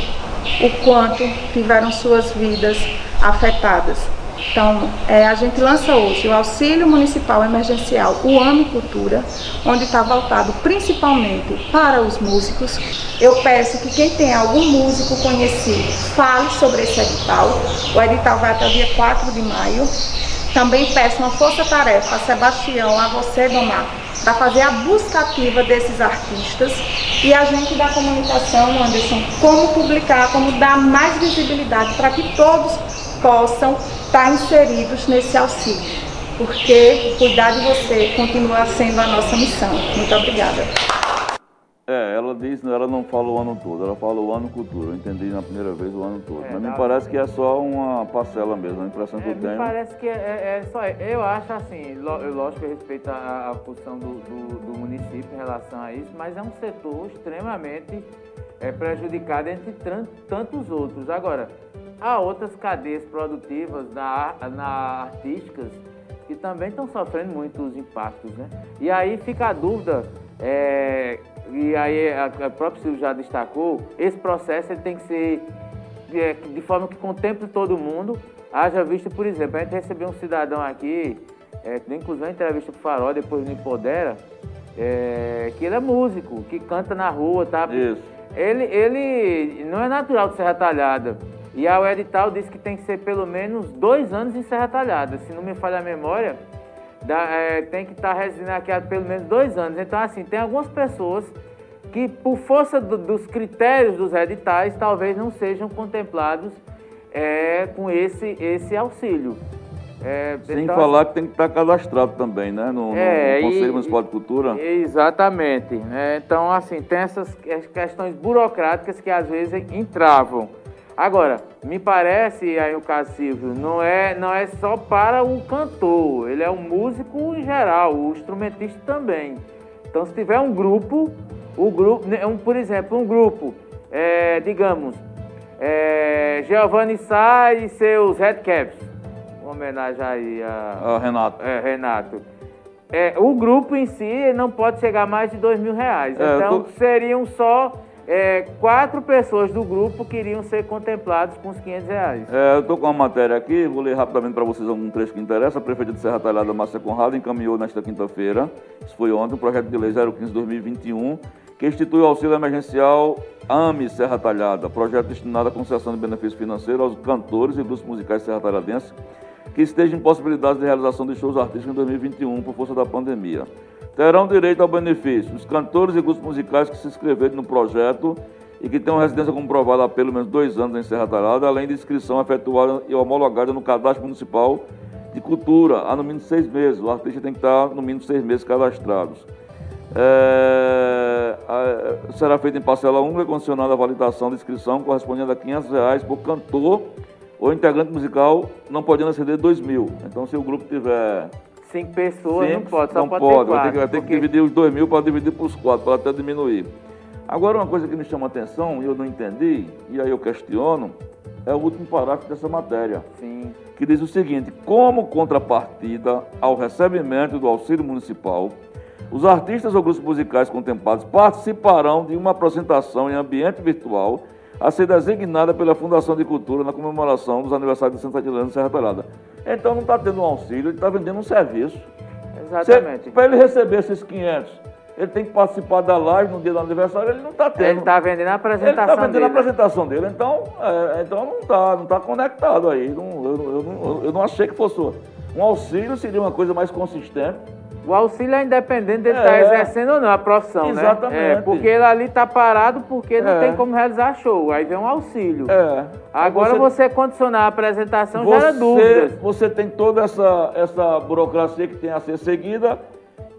o quanto tiveram suas vidas afetadas. Então, é, a gente lança hoje o Auxílio Municipal Emergencial, o AME Cultura, onde está voltado principalmente para os músicos. Eu peço que quem tem algum músico conhecido fale sobre esse edital. O edital vai até o dia 4 de maio. Também peço uma força-tarefa a Sebastião, a você, Domar, para fazer a busca ativa desses artistas e a gente da comunicação, Anderson, como publicar, como dar mais visibilidade para que todos possam estar inseridos nesse auxílio, porque cuidar de você continua sendo a nossa missão. Muito obrigada. É, ela diz, ela não fala o ano todo, ela fala o ano cultura. Eu entendi na primeira vez o ano todo. É, Mas me parece que é só uma parcela mesmo, a impressão que É, eu me tenho. parece que é, é- é só. Eu acho assim, lógico que eu respeito a, a posição do, do- do município em relação a isso, mas é um setor extremamente é, prejudicado entre tantos outros. Agora, há outras cadeias produtivas na, na artísticas que também estão sofrendo muitos impactos, né? E aí fica a dúvida, é, e aí a, a própria Silvio já destacou, esse processo ele tem que ser é, de forma que contemple todo mundo. Haja visto, por exemplo, a gente recebeu um cidadão aqui, é, que inclusive uma entrevista pro Farol, depois no Empodera, é, que ele é músico, que canta na rua, tá? Isso. Ele, ele não é natural de Serra Talhada. E a o edital diz que tem que ser pelo menos dois anos em Serra Talhada. Se não me falha a memória, dá- é, tem que estar residindo aqui há pelo menos dois anos. Então, assim, tem algumas pessoas que, por força do- dos critérios dos editais, talvez não sejam contemplados é, com esse, esse auxílio. É, Sem então, falar que tem que estar cadastrado também, né? No, no É, Conselho e- Municipal de Cultura. Exatamente. né? Então, assim, tem essas que- questões burocráticas que às vezes entravam. Agora, me parece, aí o caso Silvio, não é, não é só para o cantor, ele é um músico em geral, o instrumentista também. Então, se tiver um grupo, o grupo, né, um, por exemplo, um grupo, é, digamos, é, Giovanni Sá e seus Red Caps, uma homenagem aí a Ah, Renato. é, Renato. É, o grupo em si não pode chegar a mais de dois mil reais. É, então seriam só é, quatro pessoas do grupo que iriam ser contemplados com os 500 reais. É, eu estou com uma matéria aqui, vou ler rapidamente para vocês algum trecho que interessa. A prefeita de Serra Talhada, Márcia Conrado, encaminhou nesta quinta-feira, isso foi ontem, o projeto de lei 015-2021, que institui o auxílio emergencial AME Serra Talhada, projeto destinado à concessão de benefício financeiro aos cantores e grupos musicais serra-talhadenses que estejam impossibilitados de realização de shows artísticos em 2021 por força da pandemia. Terão direito ao benefício os cantores e grupos musicais que se inscreverem no projeto e que tenham residência comprovada há pelo menos dois anos em Serra Talhada, além de inscrição efetuada e homologada no Cadastro Municipal de Cultura há no mínimo seis meses. O artista tem que estar no mínimo seis meses cadastrados. É, será feita em parcela única, condicionada à validação da inscrição, correspondendo a 500 reais por cantor ou integrante musical, não podendo exceder 2 mil. Então, se o grupo tiver Cinco pessoas não pode, só não pode, pode, vai quatro. ter que, vai ter que porque- dividir os 2 mil para dividir para os quatro, para até diminuir. Agora, uma coisa que me chama a atenção, e eu não entendi, e aí eu questiono, é o último parágrafo dessa matéria Sim. que diz o seguinte: como contrapartida ao recebimento do auxílio municipal, os artistas ou grupos musicais contemplados participarão de uma apresentação em ambiente virtual a ser designada pela Fundação de Cultura na comemoração dos aniversários de Santa Helena e Serra Talhada. Então não está tendo um auxílio, ele está vendendo um serviço. Exatamente. Para ele receber esses 500, ele tem que participar da live no dia do aniversário, ele não está tendo. Ele está vendendo a Ele apresentação está vendendo dele. a apresentação dele, então, é, então não está não tá conectado aí. Não, eu, eu não- eu não achei que fosse. Um auxílio seria uma coisa mais consistente. O auxílio é independente dele É. estar exercendo ou não a profissão, Exatamente. né? É, porque ele ali está parado porque não É. tem como realizar show. Aí vem um auxílio. É. Agora você... condicionar a apresentação gera você, dúvidas. você tem toda essa, essa burocracia que tem a ser seguida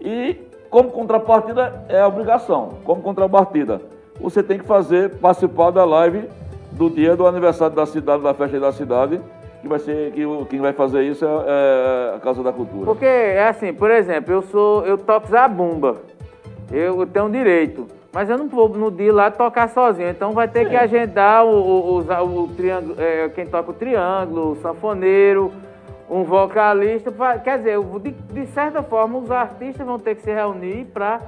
e, como contrapartida, é a obrigação. Como contrapartida, você tem que fazer, participar da live do dia do aniversário da cidade, da festa da cidade, que vai ser, que o- quem vai fazer isso é, é a Casa da Cultura. Porque é assim, por exemplo, eu sou, eu toco zabumba. Eu tenho direito. Mas eu não vou no dia lá tocar sozinho. Então vai ter que agendar o, o, os- o triângulo, é, quem toca o triângulo, o sanfoneiro, um vocalista. pra- Quer dizer, eu- de, de certa forma, os artistas vão ter que se reunir para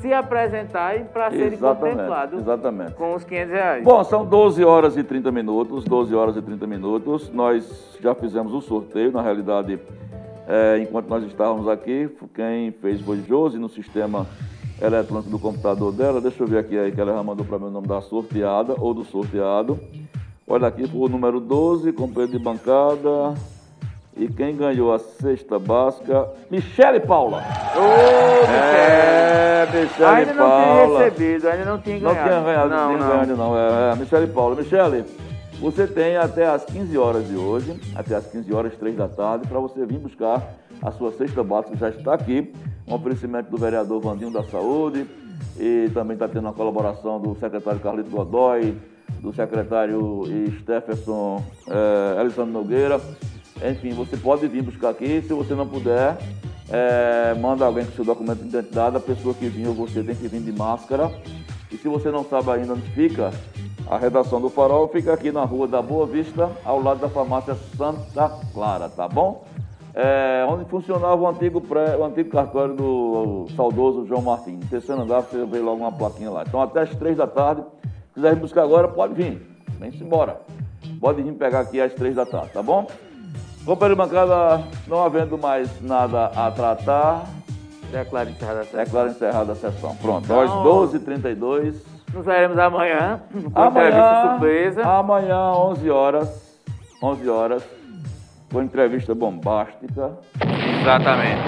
se apresentar e para serem contemplados exatamente. com os 500 reais. Bom, são 12 horas e 30 minutos, 12 horas e 30 minutos. Nós já fizemos o sorteio, na realidade, é, enquanto nós estávamos aqui, quem fez foi Josi no sistema eletrônico do computador dela. Deixa eu ver aqui aí que ela já mandou para mim o nome da sorteada ou do sorteado. Olha aqui, foi o número 12, companheiro de bancada. E quem ganhou a cesta básica, Michele Paula. Ô, Michele! É, Michele ainda não Paula. tinha recebido, ainda não tinha Não ganhado. tinha ganhado, não, não, não. ganhado, não. É, é, Michele Paula. Michele, você tem até as 15 horas de hoje, até as 15 horas, 3 da tarde, para você vir buscar a sua cesta básica, que já está aqui. Um oferecimento do vereador Vandinho da Saúde e também está tendo a colaboração do secretário Carlito Godoy, do secretário Stephenson é, Alessandro Nogueira. Enfim, você pode vir buscar aqui. Se você não puder, é, manda alguém com seu documento de identidade. A pessoa que vir ou você tem que vir de máscara. E se você não sabe ainda onde fica, a redação do Farol fica aqui na rua da Boa Vista, ao lado da farmácia Santa Clara, tá bom? É, onde funcionava o antigo, pré, o antigo cartório do saudoso João Martins. No terceiro andar, você vê logo uma plaquinha lá. Então, até as três da tarde, se quiser buscar agora, pode vir. Vem-se embora. Pode vir pegar aqui às três da tarde, tá bom? Companheiro de bancada, não havendo mais nada a tratar, Declaro encerrada a sessão. declaro encerrada a sessão. Pronto, Então- às 12h32. Nos veremos amanhã com entrevista Amanhã, surpresa. amanhã, 11 horas, 11 horas, com entrevista bombástica, Exatamente.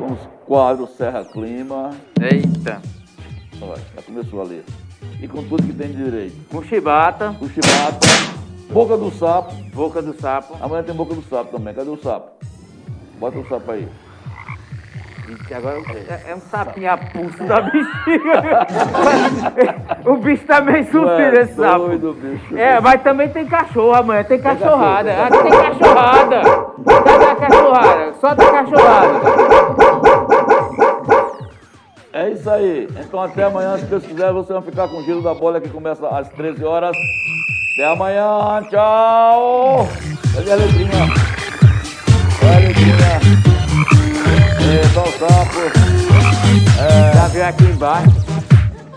com os quadros Serra Clima, Eita. olha, já começou ali, e com tudo que tem de direito. Com chibata, O chibata, boca do sapo, boca do sapo. amanhã tem boca do sapo também, cadê o sapo? Bota o sapo aí. Ixi, agora é, é um sapinho a pulso da bexiga. o bicho tá meio sofrido, esse sapo. doido, bicho. É, mas também tem cachorro amanhã, tem cachorrada. Aqui tem cachorrada. Cadê a cachorrada? Solta a cachorrada. É isso aí. Então até amanhã, se Deus quiser, vocês vão ficar com o giro da bola que começa às 13 horas. Até amanhã, tchau! Cadê a letrinha? Olha a letrinha. É, só o sapo. É, já viu aqui embaixo.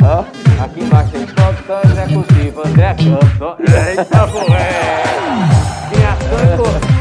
Hã? Aqui embaixo tem produção então executiva, André Canto. Eita, porra! Criação e